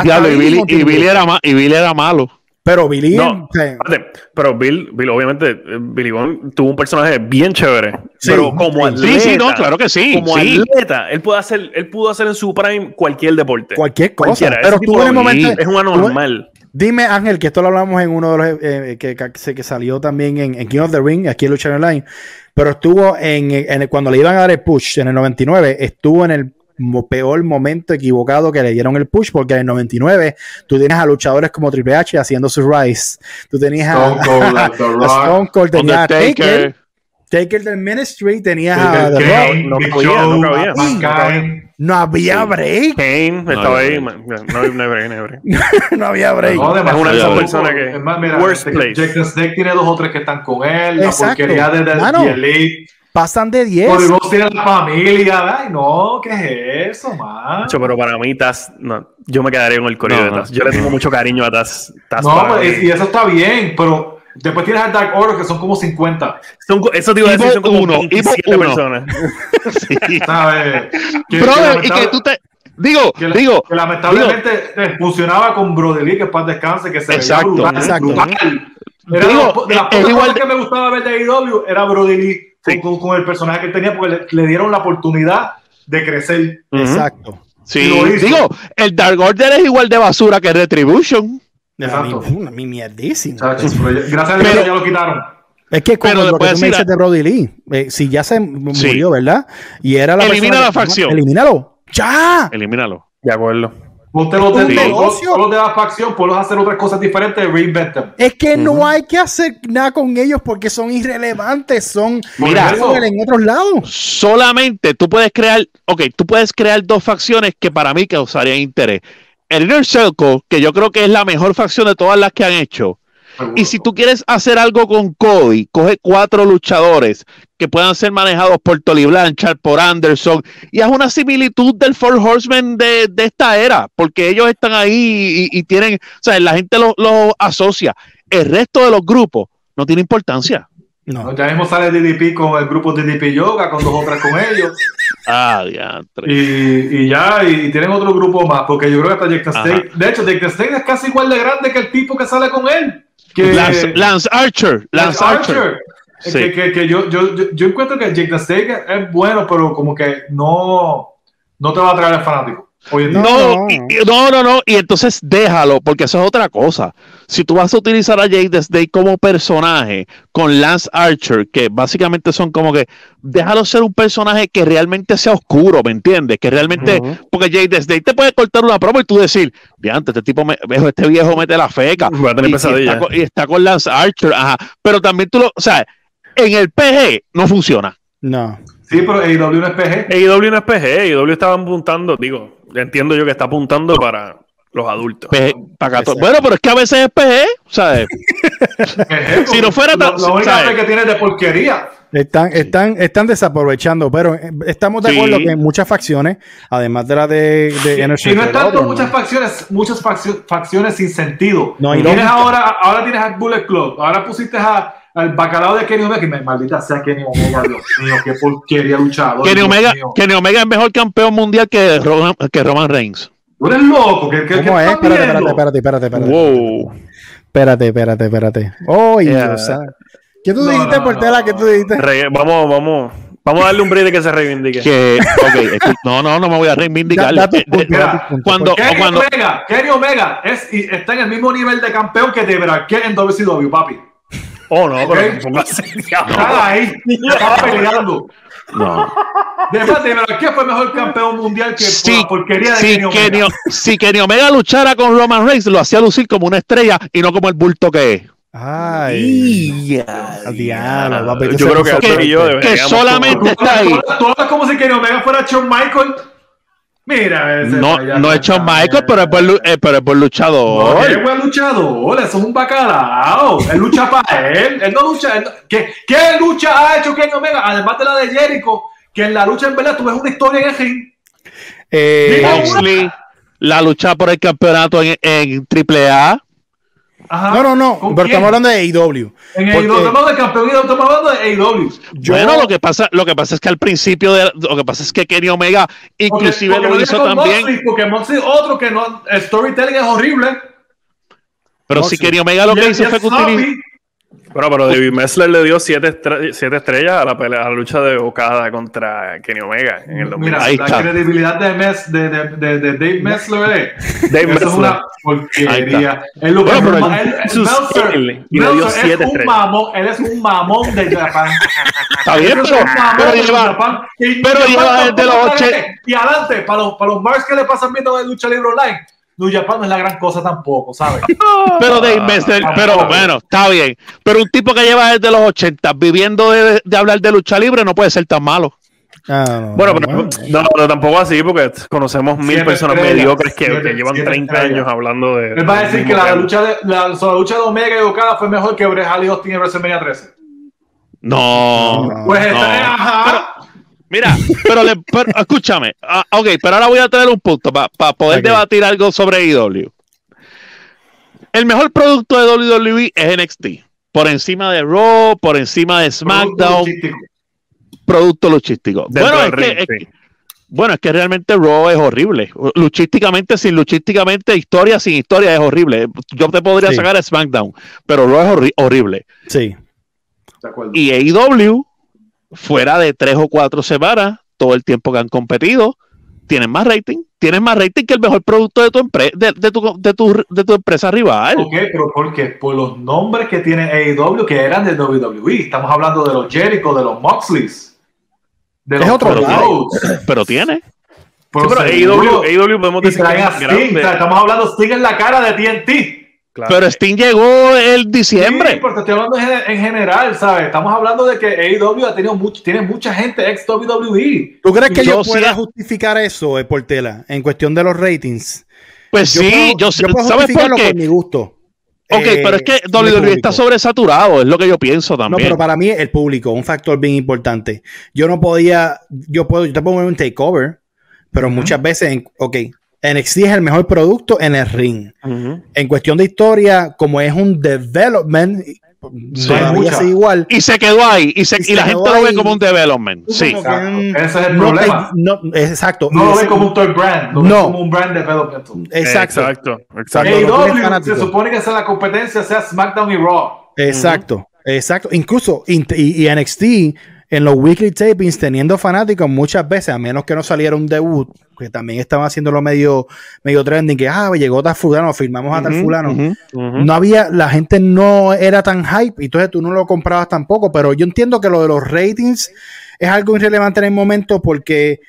Diablo, y Billy, y Billy era ma- y Billy era malo. Pero Billy, No, eh, espérate, pero Bill, Bill, obviamente, eh, Billy Gunn tuvo un personaje bien chévere. Sí, pero como sí. atleta, Sí, sí, no, claro que sí. como sí. atleta, él puede hacer, él pudo hacer en su prime cualquier deporte. cualquier cosa. Cualquiera. Pero tú en el momento. es un anormal. Dime, Ángel, que esto lo hablamos en uno de los eh, que, que, que salió también en, en King of the Ring, aquí en Lucha Online. Pero estuvo en, cuando le iban a dar el push en el 99, estuvo en el peor momento equivocado que le dieron el push, porque en el 99 tú tienes a luchadores como Triple H haciendo su rise. Tú tenías a, Stone Cold, like The (laughs) a Rock, Stone Cold, tenías a Taker. Taker del Ministry, tenías a The Rock. Kane, No Big cabía, Show, no cabía. No había Sí. break. Kane estaba no, ahí. no. hay break, no hay break. (laughs) no había break. No, Es una de esas personas que- Es más, mira, Worst este, place. Jack the Snake tiene dos o tres que están con él. La Exacto. porquería de Mano. Elite. Pasan de 10. Cody Rhodes tiene la familia. Ay, no, ¿qué es eso, man? Pero para mí, Taz, no, yo me quedaría con el No, de no. Taz. Yo le tengo mucho cariño a Taz. Taz No, y eso está bien, pero después tienes al Dark Order que son como 50. Son eso te iba a decir, Ivo son como uno, 27 Ivo uno. personas. (laughs) Sí. ¿Sabes? Que- que Brother, y que tú te. Digo, que la- digo, que lamentablemente eh, funcionaba con Brody Lee, que paz descanse, que se Exacto, veía brutal, exacto. brutal. Era Digo, de, las es pocas igual que me gustaba ver de AEW era con- Sí. con, con el personaje que él tenía, porque le, le dieron la oportunidad de crecer. Exacto. sí, digo, el Dark Order es igual de basura que Retribution. Exacto. a mí mierdísimo. Chachos, pero ya- gracias a Dios Pero- ya lo quitaron. Es que como Pero lo que tú me dices de Brody Lee, eh, si ya se Sí. murió, ¿verdad? Y era la Elimina la que- facción. Elimínalo. ¡Ya! Elimínalo. De acuerdo. Usted Un de, los, de la facción, a hacer otras cosas diferentes, reinvent them. Es que no hay que hacer nada con ellos porque son irrelevantes, son Mira, en otros lados. Solamente tú puedes crear, ok, tú puedes crear dos facciones que para mí causarían interés. El Inner Circle, que yo creo que es la mejor facción de todas las que han hecho. Y si tú quieres hacer algo con Cody, coge cuatro luchadores que puedan ser manejados por Tolly Blanchard, por Anderson, y haz una similitud del Four Horsemen de, de esta era, porque ellos están ahí y, y tienen, o sea, la gente los lo asocia. El resto de los grupos no tiene importancia. No. Ya mismo sale DDP con el grupo DDP Yoga, con dos otras con ellos. Ah, diantre. Y, y ya, y, tienen otro grupo más, porque yo creo que hasta State. De hecho, Jack State es casi igual de grande que el tipo que sale con él. Que, Lance, Lance Archer. Lance, Archer. Que, que, que yo, yo, yo, encuentro que Jake the es bueno, pero como que no, no te va a traer el fanático. No, no, no, no, y entonces déjalo, porque eso es otra cosa. Si tú vas a utilizar a Jake the como personaje con Lance Archer, que básicamente son como que, déjalo ser un personaje que realmente sea oscuro, ¿me entiendes? Que realmente, porque Jake the te puede cortar una promo y tú decir, antes este tipo, me, este viejo mete la feca. y, está con, y, está con, Lance Archer, ajá. Pero también tú lo, o sea, en el PG no funciona. No. Sí, pero AEW no es PG. AEW no es PG, AEW estaba apuntando, digo, entiendo yo que está apuntando para los adultos. bueno, pero es que a veces es PG, ¿sabes? (laughs) si no fuera tan. Lo, único que tiene de porquería. Están, están, están desaprovechando, pero eh, estamos de acuerdo que muchas facciones, además de la de, de sí, Y no es tanto muchas facciones, muchas facciones sin sentido. No, tienes ahora, ahora tienes al Bullet Club, ahora pusiste a al bacalao de Kenny Omega, que me, maldita sea Kenny Omega, Dios (laughs) mío, qué porquería luchador. Kenny Omega, Kenny Omega es mejor campeón mundial que Roman, que Roman Reigns. Tú eres loco, ¿qué, qué, ¿Cómo es? Espérate, espérate, espérate, espérate, espérate. Wow. Espérate, espérate, espérate. Oh, yeah. ¿Qué tú dijiste, Portela? ¿Qué tú dijiste? vamos, vamos. Vamos a darle un break de que se reivindique. Que, okay, no, no, no me voy a reivindicar. Da, da cuando, Kenny, cuando... Omega, Kenny Omega es, está en el mismo nivel de campeón que de que en WCW, papi. Oh, no, pero Está ahí, está (laughs) peleando. No. Debate, pero ¿qué fue mejor campeón mundial que si, la porquería de si Kenny Omega? si Kenny Omega luchara con Roman Reigns, lo hacía lucir como una estrella y no como el bulto que es. Ay, diablo, yo creo que, que, que solamente está ahí. Tú hablas como si Kenny Omega fuera Shawn Michael. Mira, ese no, no he hecho Michael, pero es, por, eh, pero es por luchador. No, es buen luchador, eso es un bacalao. Él lucha para él. Él no lucha. ¿qué, ¿Qué lucha ha hecho Kenny Omega? Además de la de Jericho, que en la lucha en verdad tú ves una historia en el ring. Eh, Moxley, la lucha por el campeonato en, en AAA. No, no, no, pero estamos hablando de AEW. En AEW, estamos hablando de campeón estamos hablando de AEW. Bueno, lo que pasa, lo que pasa es que al principio de, lo que pasa es que Kenny Omega inclusive lo hizo también. Moxley, porque Moxley otro que no, el storytelling es horrible. Pero si Kenny Omega lo que hizo fue que utilizó bueno, pero David Messler le dio siete, siete estrellas a la, pelea, a la lucha de Okada contra Kenny Omega en el 2000. Mira, la credibilidad de, Mes, de, de, de, de, Dave Messler eh. Dave Messler. es una porquería. Él, bueno, pero él, él, Meltzer, y le dio siete es un mamón, él es un mamón de Japón. Está bien, pero, pero lleva, pero lleva desde los 80. Y adelante, para los, para los Mars que le pasan viendo de lucha libre online New Japan no es la gran cosa tampoco, ¿sabes? (laughs) pero Dave Messer, pero bueno, está bien. Pero un tipo que lleva desde los 80 viviendo de, hablar de lucha libre no puede ser tan malo. Ah, bueno, pero, no, tampoco así, porque conocemos mil personas mediocres que, llevan 30 años hablando de. Él va a decir que la lucha, de, la, lucha de Omega y Okada fue mejor que Bret Hall y Austin en WrestleMania 13. No. Pues está, ajá. Mira, pero, escúchame, ah, ok, pero ahora voy a tener un punto para poder debatir algo sobre IW. El mejor producto de WWE es NXT. Por encima de Raw, por encima de SmackDown. Producto luchístico. Bueno es, que, bueno, es que realmente Raw es horrible. Luchísticamente, sin luchísticamente, historia sin historia es horrible. Yo te podría sacar a SmackDown, pero Raw es horrible. Sí. Y AEW fuera de tres o cuatro semanas, todo el tiempo que han competido, tienen más rating, tienen más rating que el mejor producto de tu, empresa de, tu, de, tu, de tu empresa rival. Ok, pero ¿por qué? Por los nombres que tiene AEW que eran de WWE. Estamos hablando de los Jericho, de los Moxleys. De es otro pero, (coughs) pero tiene. Pero, AEW, AEW podemos decir que estamos hablando Sting en la cara de TNT. Pero Sting llegó el diciembre. Sí, porque estoy hablando en general, ¿sabes? Estamos hablando de que AEW ha tenido mucho, tiene mucha gente ex WWE. ¿Tú crees que yo, pueda justificar eso, eh, Portela, en cuestión de los ratings? Pues sí, yo, yo puedo ¿sabes por qué? mi gusto. Ok, eh, pero es que WWE está sobresaturado, es lo que yo pienso también. No, pero para mí el público, un factor bien importante. Yo no podía, yo puedo, yo te puedo poner un takeover, pero muchas veces, en, ok, NXT es el mejor producto en el ring. En cuestión de historia, como es un development, Sí. sigue igual. Y se quedó ahí. Y, se- Y y se la gente lo ve ahí. como un development. Sí. Como que, Exacto. Ese es el no problema. te- no, exacto. No lo ven como un toy brand, lo No. como un brand developmental. Exacto. Exacto. Exacto. no fanáticos. se supone que sea la competencia sea SmackDown y Raw. Exacto, exacto. Incluso y NXT en los weekly tapings teniendo fanáticos muchas veces, a menos que no saliera un debut, que también estaban haciéndolo medio, medio trending, que ah, llegó tal fulano, firmamos a tal fulano. No había, la gente no era tan hype, y entonces tú no lo comprabas tampoco, pero yo entiendo que lo de los ratings es algo irrelevante en el momento porque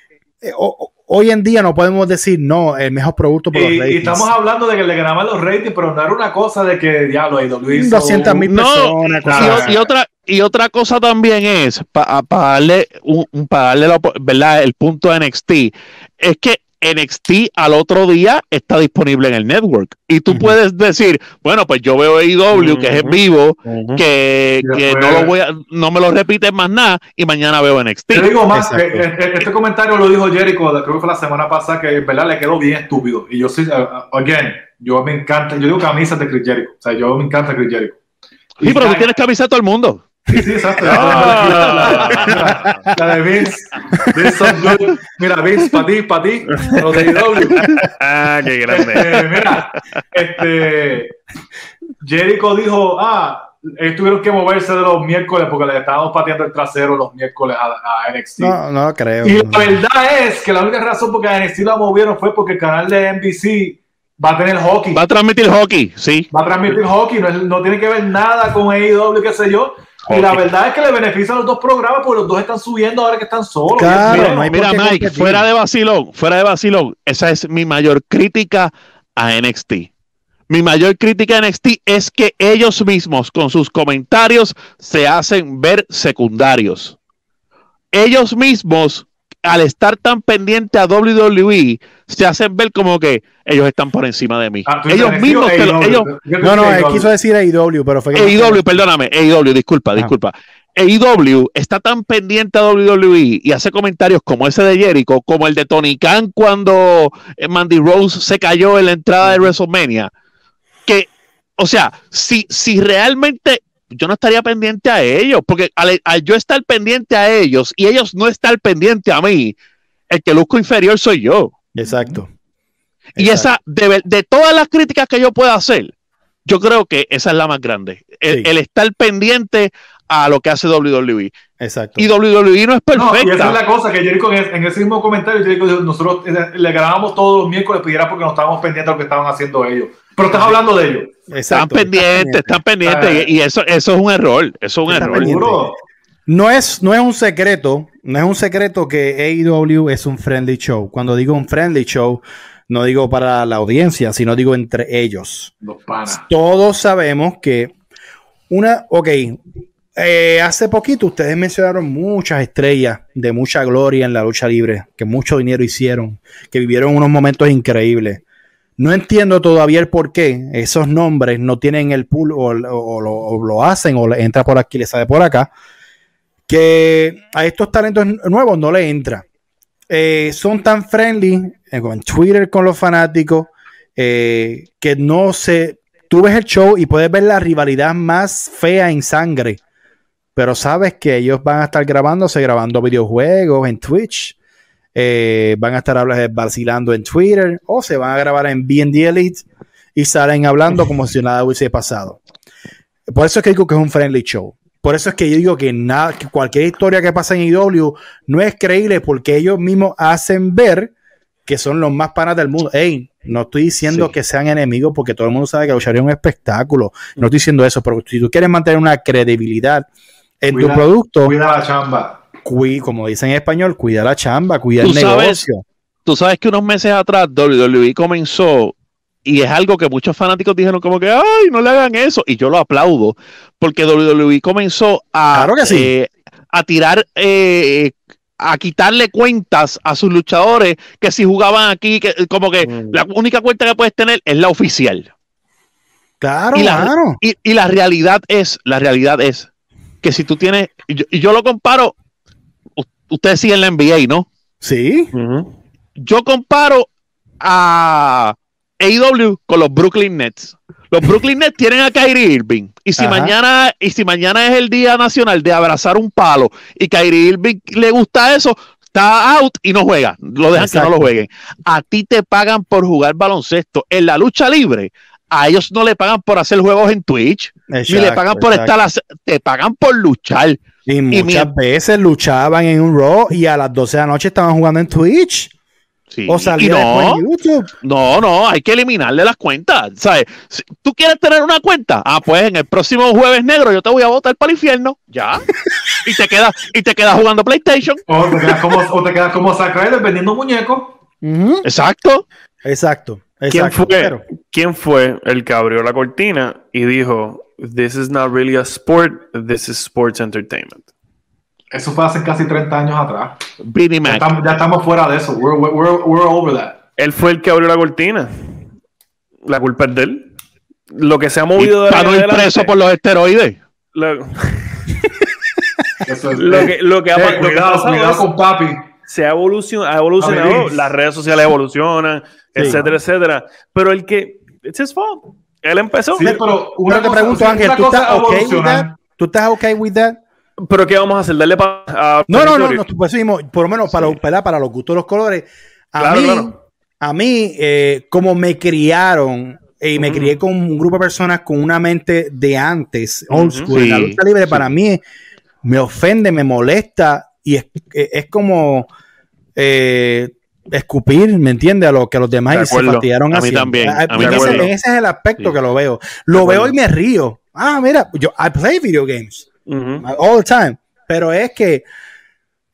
eh, o- hoy en día no podemos decir no, el mejor producto por los Y, y ratings. estamos hablando de que le ganaban los ratings, pero no era una cosa de que diablo hizo 200 mil No, personas. Y, cosas o- y otra y otra cosa también es para darle un, pa darle la, ¿verdad? el punto a NXT es que NXT al otro día está disponible en el network. Y tú puedes decir bueno pues yo veo AEW que es en vivo que, Y que no lo voy a no me lo repiten más nada y mañana veo NXT Te digo más, eh, eh, este comentario lo dijo Jericho, creo que fue la semana pasada, que verdad le quedó bien estúpido. Y yo sí, again, yo me encanta, yo digo camisas de Chris Jericho, o sea, yo me encanta Chris Jericho. sí pero tú Y- tienes que avisar a todo el mundo Sí, sí, exacto. Ah. La, la de Vince. Vince so good. Mira, Vince, para ti, para ti. Los de AEW. (laughs) Ah, qué grande. Este, mira, este, Jericho dijo, ah, ellos tuvieron que moverse de los miércoles porque le estábamos pateando el trasero los miércoles a, a NXT. No, no creo. y no. la verdad es que la única razón por que a NXT la movieron fue porque el canal de NBC va a tener hockey. va a transmitir hockey sí Va a transmitir hockey, no, es- no tiene que ver nada con AEW, qué sé yo. Y la verdad es que le beneficia a los dos programas porque los dos están subiendo ahora que están solos. Claro, no hay Mira, Mike, competir. fuera de vacilón, fuera de vacilón, esa es mi mayor crítica a NXT. Mi mayor crítica a NXT es que ellos mismos con sus comentarios se hacen ver secundarios. Ellos mismos, al estar tan pendiente a WWE, se hacen ver como que ellos están por encima de mí. Ah, ellos mismos, lo- ellos, No, no, él quiso decir AEW, pero fue que. AEW, perdóname, AEW, disculpa, Ah. disculpa. AEW está tan pendiente a WWE y hace comentarios como ese de Jericho, como el de Tony Khan cuando eh, Mandy Rose se cayó en la entrada de WrestleMania, que, o sea, si, si realmente yo no estaría pendiente a ellos, porque al, al yo estar pendiente a ellos y ellos no estar pendiente a mí, el que luzco inferior soy yo. Exacto. Y Exacto. esa, de, de todas las críticas que yo pueda hacer, yo creo que esa es la más grande. El, Sí. el estar pendiente a lo que hace WWE. Exacto. Y WWE no es No, y perfecta. esa es la cosa que Jericho en, en ese mismo comentario, Jericho dijo, nosotros eh, le grabamos todos los miércoles, pero era porque no estábamos pendientes de lo que estaban haciendo ellos. Pero estás hablando de ellos. están pendientes, están pendientes. Y, y eso, eso es un error. Eso es un error. No es, no es un secreto, no es un secreto que AEW es un friendly show. Cuando digo un friendly show, no digo para la audiencia, sino digo entre ellos. Los panas. Todos sabemos que una, ok, eh, hace poquito ustedes mencionaron muchas estrellas de mucha gloria en la lucha libre, que mucho dinero hicieron, que vivieron unos momentos increíbles. No entiendo todavía el por qué esos nombres no tienen el pool o, lo, hacen o le entra por aquí, le sale por acá, que a estos talentos nuevos no le entra. Eh, son tan friendly eh, en Twitter con los fanáticos eh, que no se... Tú ves el show y puedes ver la rivalidad más fea en sangre, pero sabes que ellos van a estar grabándose, grabando videojuegos en Twitch, eh, van a estar vacilando en Twitter o se van a grabar en BD Elite y salen hablando como si nada hubiese pasado. Por eso es que digo que es un friendly show. Por eso es que yo digo que, nada, que cualquier historia que pasa en IW no es creíble porque ellos mismos hacen ver que son los más panas del mundo. Ey, no estoy diciendo Sí. que sean enemigos porque todo el mundo sabe que lucharía es un espectáculo. No estoy diciendo eso, pero si tú quieres mantener una credibilidad en Cuida- tu producto, Cuida la chamba. Cui- como dicen en español, cuida la chamba, cuida el sabes- negocio. Tú sabes que unos meses atrás WWE comenzó y es algo que muchos fanáticos dijeron como que, ay, no le hagan eso. Y yo lo aplaudo porque WWE comenzó a, Claro que sí. eh, a tirar, eh, a quitarle cuentas a sus luchadores que si jugaban aquí, que como que Mm. la única cuenta que puedes tener es la oficial. Claro, Y la- claro. Y, y la realidad es, la realidad es que si tú tienes, y yo, y yo lo comparo, ustedes siguen la NBA, ¿no? Sí, yo comparo a AEW con los Brooklyn Nets. Los (laughs) Brooklyn Nets tienen a Kyrie Irving. Y si Ajá. mañana, y si mañana es el día nacional de abrazar un palo y Kyrie Irving le gusta eso, está out y no juega. Lo dejan que no lo jueguen. A ti te pagan por jugar baloncesto. En la lucha libre, a ellos no le pagan por hacer juegos en Twitch, ni le pagan por exacto. estar, te pagan por luchar. Y muchas veces luchaban en un Raw y a las 12 de la noche estaban jugando en Twitch. Sí, O salía no, en YouTube. No, no, hay que eliminarle las cuentas. ¿Sabes? Si tú quieres tener una cuenta, ah, pues en el próximo jueves negro yo te voy a votar para el infierno. Ya. y te quedas, y te quedas jugando PlayStation. O te quedas como, o te quedas como vendiendo muñecos. Ujú. Exacto. Exacto. ¿Quién exacto. fue, Pero- ¿Quién fue el que abrió la cortina y dijo, This is not really a sport, this is sports entertainment? Eso fue hace casi 30 años atrás. Ya Mac. estamos, ya estamos fuera de eso. We're, we're, we're over that. Él fue el que abrió la cortina. La culpa es de él. Lo que se ha Y movido de Está no impreso por los esteroides. lo, Eso es- (laughs) lo que, lo que ha, Eh, lo que ha cuidado, pasado cuidado es- con papi. se ha, evolucion- ha evolucionado, las redes sociales evolucionan, Sí. etcétera, etcétera. Pero el que, it's his fault. Él empezó. Sí, pero una Pero te pregunto, Ángel, ¿tú estás es ok with that? ¿Tú estás ok with that? Pero ¿qué vamos a hacer? Darle pa a No, no, no, no, pues mismo, por lo menos para, los- ¿verdad? para los gustos de los colores. A Claro, mí, claro. a mí eh, como me criaron eh, y me Ujú. crié con un grupo de personas con una mente de antes, old school, la Sí, lucha libre sí. para mí me ofende, me molesta y es, es- es como eh, escupir, ¿me entiendes? A lo que los De demás se acuerdo. fastidiaron A mí también, Ah, a mí en, ese, ese es el aspecto Sí. que lo veo. Lo De veo y me río. Ah, mira, yo I play video games Ujú. all the time. Pero es que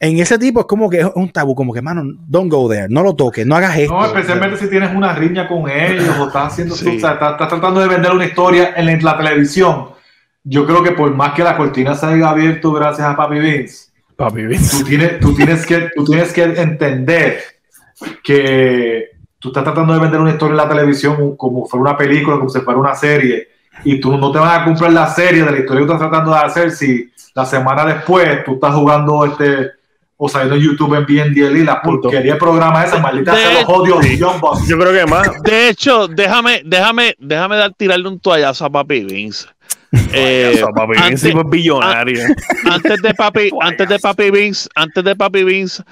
en ese tipo es como que es un tabú, como que, mano, don't go there, no lo toques, no hagas esto. No, especialmente si tienes una riña con ellos o estás haciendo, Sí. tú, o sea, estás, estás tratando de vender una historia en la, en la televisión. Yo creo que por más que la cortina se haya abierto gracias a Papi Vince, Papi Vince. tú tienes, tú tienes, que, tú tienes que entender que tú estás tratando de vender una historia en la televisión como fuera una película, como si fuera una serie, y tú no te vas a comprar la serie de la historia que estás tratando de hacer si la semana después tú estás jugando este o saliendo en YouTube en BNDL la Punto. porquería de programa esa, maldita De- sea los odios Bucks. Yo creo que más. De hecho, déjame, déjame, déjame dar tirarle un toallazo a Papi Vince. (laughs) Eh, Eso, Papi Vince antes- tipo es billonario. antes de Papi, antes de Papi Vince, antes de Papi Vince,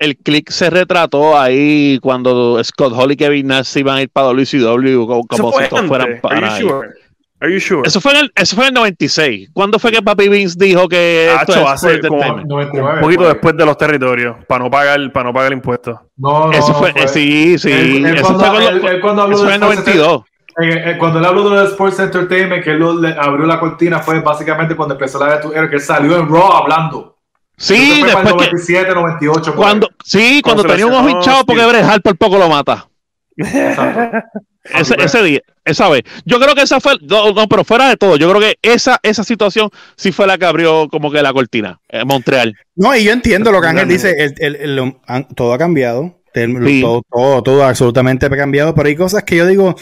el click se retrató ahí cuando Scott Hall y Kevin Nash iban a ir para WCW como, como si todos fueran Are para you ahí. sure? Are you sure? Eso fue, en el, eso fue en el 96. ¿Cuándo fue que Papi Vince dijo que esto Hacho, es hace como- entertainment? 99, un poquito pues. después de los territorios, para no pagar, para no pagar impuestos. No, no, Eso fue, fue- eh, sí, sí. Él- él eso cuando- fue, él- él cuando habló eso de fue en Sports 92. Eh, eh, cuando él habló de Sports Entertainment, que él abrió la cortina, fue básicamente cuando empezó la de tu era que él salió en Raw hablando. Sí, fue para el después que. 97, 98. por Cuando, sí, cuando tenía un ojo hinchado porque sí. Bret Hart por poco lo mata. (laughs) Ese, ese día, esa vez. Yo creo que esa fue, no, no, pero fuera de todo, yo creo que esa, esa situación sí fue la que abrió como que la cortina, en Montreal. No, y yo entiendo lo que Ángel dice, el- el- el- todo ha cambiado, el- Sí. todo, todo, todo absolutamente ha cambiado, pero hay cosas que yo digo,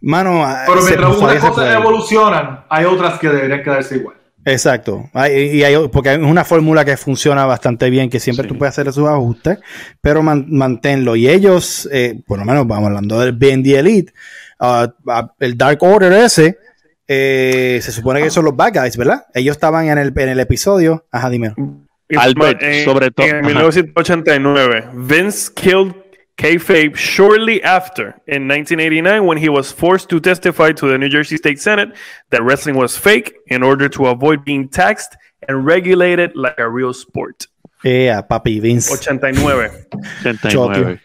mano, Pero mientras unas cosas evolucionan, hay otras que deberían quedarse igual. Exacto. Hay- y hay, porque es una fórmula que funciona bastante bien, que siempre Sí. tú puedes hacer esos ajustes, pero man- manténlo. Y ellos, eh, por lo menos vamos hablando del BND Elite, ah, el Dark Order ese, eh, se supone que son los bad guys, ¿verdad? Ellos estaban en el, en el episodio. Ajá, dime. Albert, En- sobre todo. En Ajá. 1989, Vince killed kayfabe shortly after in 1989 when he was forced to testify to the New Jersey State Senate that wrestling was fake in order to avoid being taxed and regulated like a real sport. A papi Vince. 89. 89.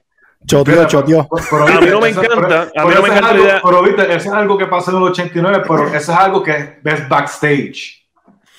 Choteó, choteó. Pero, A mí no me eso- encanta, pero- a mí pero no me eso es encanta la algo- Pero viste, eso es algo que pasó en el 89, pero eso es algo que ves backstage.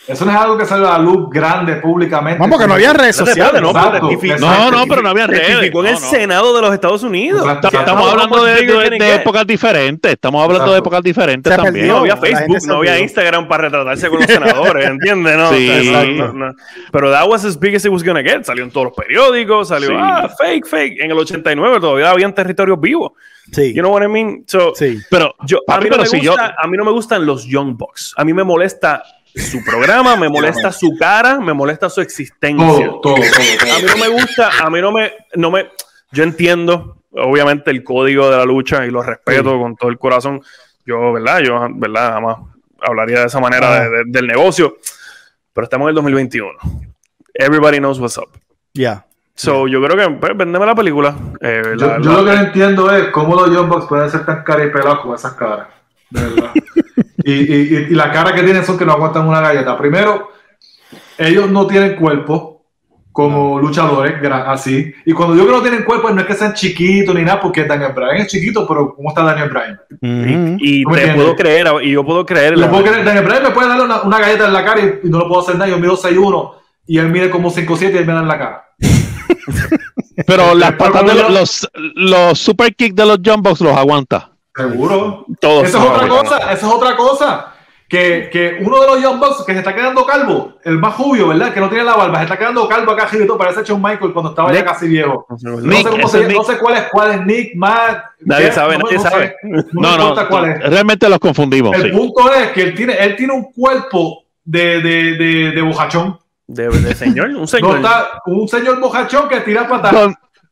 Eso no es algo que sale a la luz grande públicamente. Vamos, que no había redes sociales. no, Exacto, exacto. No, no, pero no había redes. Testificó en el No, no. Senado de los Estados Unidos. Exacto. Estamos hablando de, épocas diferentes. Estamos hablando de épocas diferentes Se también. perdió. No había Facebook, no había. Instagram para retratarse con los senadores, ¿entiendes? No, Sí. o sea, no, Exacto. no, no. Pero that was as big as it was gonna get. Salió en todos los periódicos, salió, Sí. ah, fake, fake. En el 89 todavía habían territorios vivos. Sí. You know what I mean? So, Sí. Pero, yo, a, mí no pero me si yo- a mí no me gustan los Young Bucks. A mí me molesta su programa, me molesta su cara, me molesta su existencia. Todo, todo, todo. todo. A mí no me gusta, a mí no me, no me, yo entiendo, obviamente, el código de la lucha y lo respeto con todo el corazón. yo, ¿verdad? Yo, ¿verdad? Jamás hablaría de esa manera Ah. de- de- del negocio. Pero estamos en el 2021. Everybody knows what's up. Ya. So, yo creo que, pues, vendeme la película. Eh, Yo, la- yo la- lo que no entiendo es cómo los Young Bucks pueden ser tan caras y pelados con esas caras. De verdad. y, y, y, y la cara que tienen son que no aguantan una galleta. Primero, ellos no tienen cuerpo como luchadores, así. Y cuando digo que no tienen cuerpo, no es que sean chiquitos ni nada, porque Daniel Bryan es chiquito, pero ¿cómo está Daniel Bryan? Ujú. y puedo creer, y yo puedo creer. Lo la- puedo creer, Daniel Bryan me puede dar una, una galleta en la cara y, y no lo puedo hacer nada. Yo mido 6'1 y él mide como 5'7 y él me da en la cara. Pero (laughs) las patas de los, los super kicks de los Jumbox los aguanta. Seguro. Todos Eso es otra cosa, eso es otra cosa. Que, que uno de los Young Bucks que se está quedando calvo, el más jubio, ¿verdad? Que no tiene la barba, se está quedando calvo acá arriba y todo, parece Shawn Michael cuando estaba ya Nick. casi viejo. No sé, No Nick, sé cómo se no Nick. sé cuál es cuál es Nick, Matt. Nadie Jeff, sabe, no, nadie no sé. sabe. No, No, no, importa cuál es. realmente los confundimos. El sí. punto es que él tiene, él tiene un cuerpo de, de, de, de bojachón. De, de señor, un No señor. está un señor bojachón que tira patas.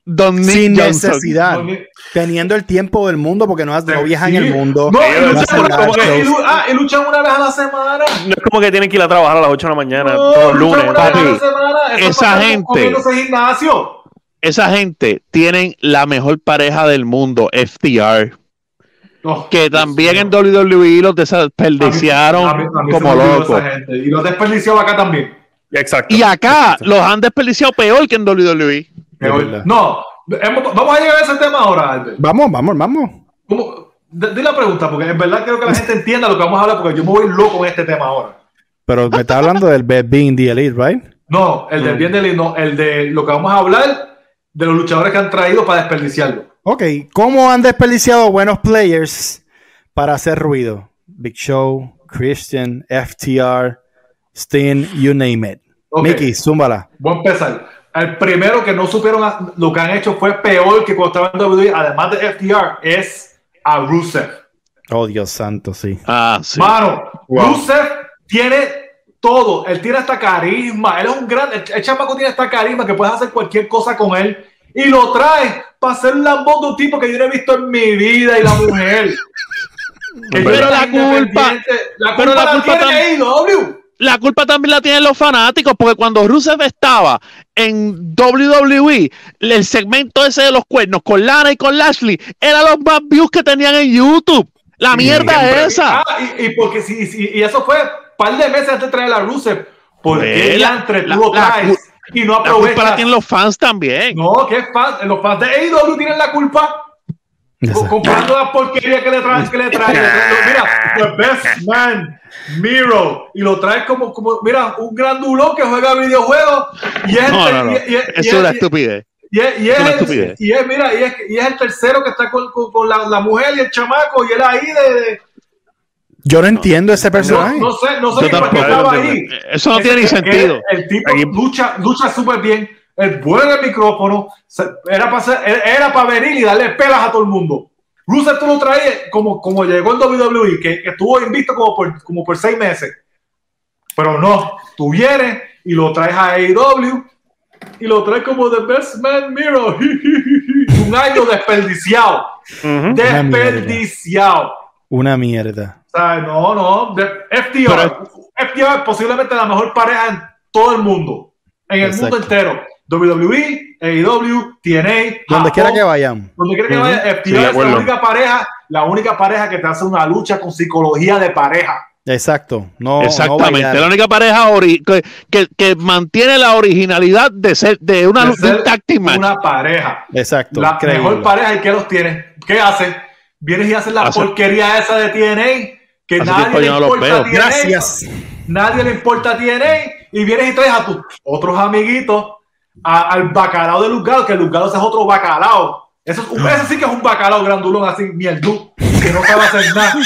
Don, Don Nick Sin Johnson. necesidad. Teniendo el tiempo del mundo, porque no, no viaja en el mundo. No, y luchan, hacen una- como que- y lu- ah, y luchan una vez a la semana. No es como que tienen que ir a trabajar a las 8 de la mañana No, todos los lunes. una vez a la papi. semana. Eso Esa gente- gimnasio. Esa gente tienen la mejor pareja del mundo, FTR. No, Que también en WWE los A mí- desperdiciaron a mí- a mí se como locos. Y los desperdiciaba acá también. Exacto. Y acá los han desperdiciado peor que en WWE. No, vamos a llegar a ese tema ahora, Albert. Vamos, vamos, vamos. ¿Cómo? D- Di la pregunta, porque en verdad quiero que la gente entienda lo que vamos a hablar, porque yo me voy loco en este tema ahora. Pero me está hablando del Best Being the Elite, right? No, el del bien del no, el de lo que vamos a hablar de los luchadores que han traído para desperdiciarlo. Ok, ¿cómo han desperdiciado buenos players para hacer ruido? Big Show, Christian, FTR, Sting, you name it. Mickey, zúmbala. Voy a empezar. El primero que no supieron a- lo que han hecho fue peor que cuando estaba en WWE, además de FTR, es a Rusev. Oh, Dios santo, sí. Ah, sí. Mano, Wow. Rusev tiene todo. Él tiene hasta carisma. Él es un gran. El, el chamaco tiene hasta carisma que puedes hacer cualquier cosa con él. Y lo trae para hacer un lambón de un tipo que yo no he visto en mi vida y la mujer. (laughs) Que Pero yo la culpa-. La pero culpa la la, culpa tiene AEW. La culpa también la tienen los fanáticos, porque cuando Rusev estaba en WWE, el segmento ese de los cuernos con Lana y con Lashley era los más views que tenían en YouTube. La mierda siempre. esa. Ah, y, y porque sí, sí, y eso fue un par de meses antes de traer a Rusev. Porque Pues, ya la- entre la- y no La culpa la tienen los fans también. No, que fan, los fans de AEW tienen la culpa. Co- comprando la porquería que le traen, que le traen. Mira, the best man, Miro, y lo traes como, como, mira, un gran dulón que juega videojuegos. Y es, No, el- no, no. y- y- y- Eso y- es una y- estupidez. y es, y Es estupidez. y es, mira, y es, y es el tercero que está con, con- con la, la mujer y el chamaco, y él ahí de. de- Yo no entiendo ese no, personaje. no sé, no sé ni por qué estaba no ahí. Eso no tiene ni el- sentido. El, tipo Aquí- lucha, lucha súper bien, es bueno en el micrófono, era para era para venir y darle pelas a todo el mundo. Rusev tú lo traes como, como llegó en WWE, que, que estuvo invicto como por, como por seis meses. Pero no, tú vienes y lo traes a AEW y lo traes como The Best Man Miro. (laughs) Un año desperdiciado. Desperdiciado. Una mierda. O sea, no, no. FTR, FTR es posiblemente la mejor pareja en todo el mundo. En el Exacto. mundo entero. WWE, AEW, TNA. Donde quiera que vayan. Donde quiera que Sí, de es la única pareja, la única pareja que te hace una lucha con psicología de pareja. Exacto. No, Exactamente. la única pareja que, que, que mantiene la originalidad de ser de una De un ser. Una pareja. Exacto. La increíble. mejor pareja y ¿qué los tiene? ¿Qué hacen? Vienes y haces la Hace- porquería esa de TNA que nadie le no los importa veo. TNA. Gracias. nadie le importa TNA y vienes y traes a tus otros amiguitos a- al bacalao de Lugalo, que ese es otro bacalao. Eso, es un- ese sí que es un bacalao grandulón así, mierdú, que no sabe hacer nada. (laughs)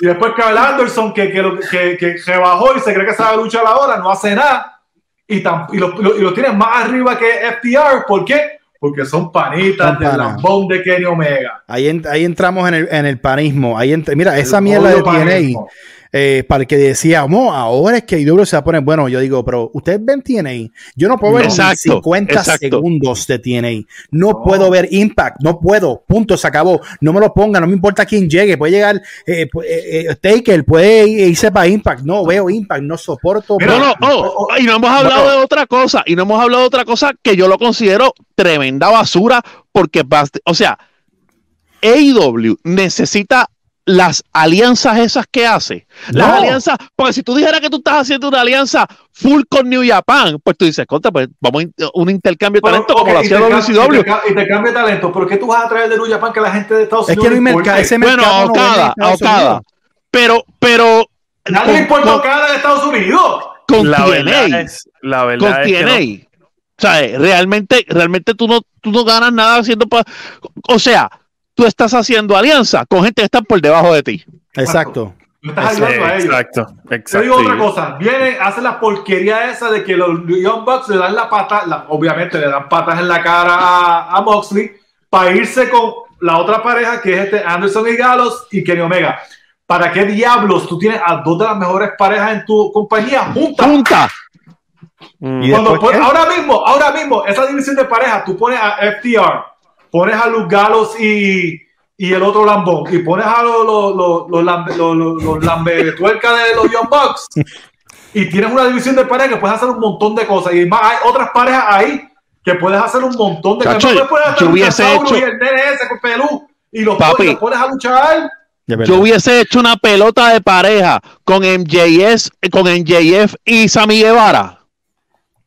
Y después Carl Anderson, que, que, que, que rebajó y se cree que sabe luchar ahora, no hace nada. Y, tam- y, lo, lo- y lo tienen más arriba que FTR. ¿Por qué? Porque son panitas del lambón de Kenny Omega. Ahí, en- ahí entramos en el, en el panismo. Ahí ent- mira, esa El mierda de TNA. Eh, para el que decía, "Mo, ahora es que IW se va a poner bueno. Yo digo, pero ustedes ven TNA. Yo no puedo ver ni Exacto, 50 exacto. segundos de TNA. No puedo ver Impact, no puedo. Punto, se acabó. No me lo ponga, no me importa quién llegue. Puede llegar eh, pu- eh, eh, Taker, puede irse para Impact. No veo Impact, no soporto. Mira, No, no, oh, y no hemos hablado de otra cosa, y no hemos hablado de otra cosa que yo lo considero tremenda basura, porque, o sea, AEW necesita las alianzas esas que hace. Las No. alianzas, porque si tú dijeras que tú estás haciendo una alianza full con New Japan, pues tú dices, contra, pues vamos a in- un intercambio de talento ok, como lo hacía WCW. Y te, cambia talento, pero ¿qué tú vas a traer de New Japan que la gente de Estados Es que Unidos no hay mercado, ese Bueno, mercado no Okada. Unidos. Pero, pero. Nadie con- le importa con- Okada de Estados Unidos. Con La verdad TNA. es, la con verdad que no. TNA. O sea, realmente, realmente tú no, tú no ganas nada haciendo. o sea, tú estás haciendo alianza con gente que está por debajo de ti. Exacto. Le estás Sí, ayudando a ellos. exacto, Te exacto. digo otra cosa, viene, hace la porquería esa de que los Young Bucks le dan la pata, la- obviamente le dan patas en la cara a, a Moxley para irse con la otra pareja que es este Anderson y Gallows y Kenny Omega. ¿Para qué diablos tú tienes a dos de las mejores parejas en tu compañía juntas? Junta. Mm. Y Cuando después, pon- ¿qué? ahora mismo, ahora mismo, esa división de pareja, tú pones a FTR, pones a Luke Gallows y, y el otro lambón, y pones a los, los, los, los, lambe- los, los, los de los Young Bucks, (laughs) y tienes una división de pareja que puedes hacer un montón de cosas, y más hay otras parejas ahí que puedes hacer un montón de cosas. Yo hubiese hecho- y el nene ese con pelú, y los, Papi. los pones a luchar. Yo hubiese hecho una pelota de pareja con MJS, eh, con MJF y Sammy Guevara.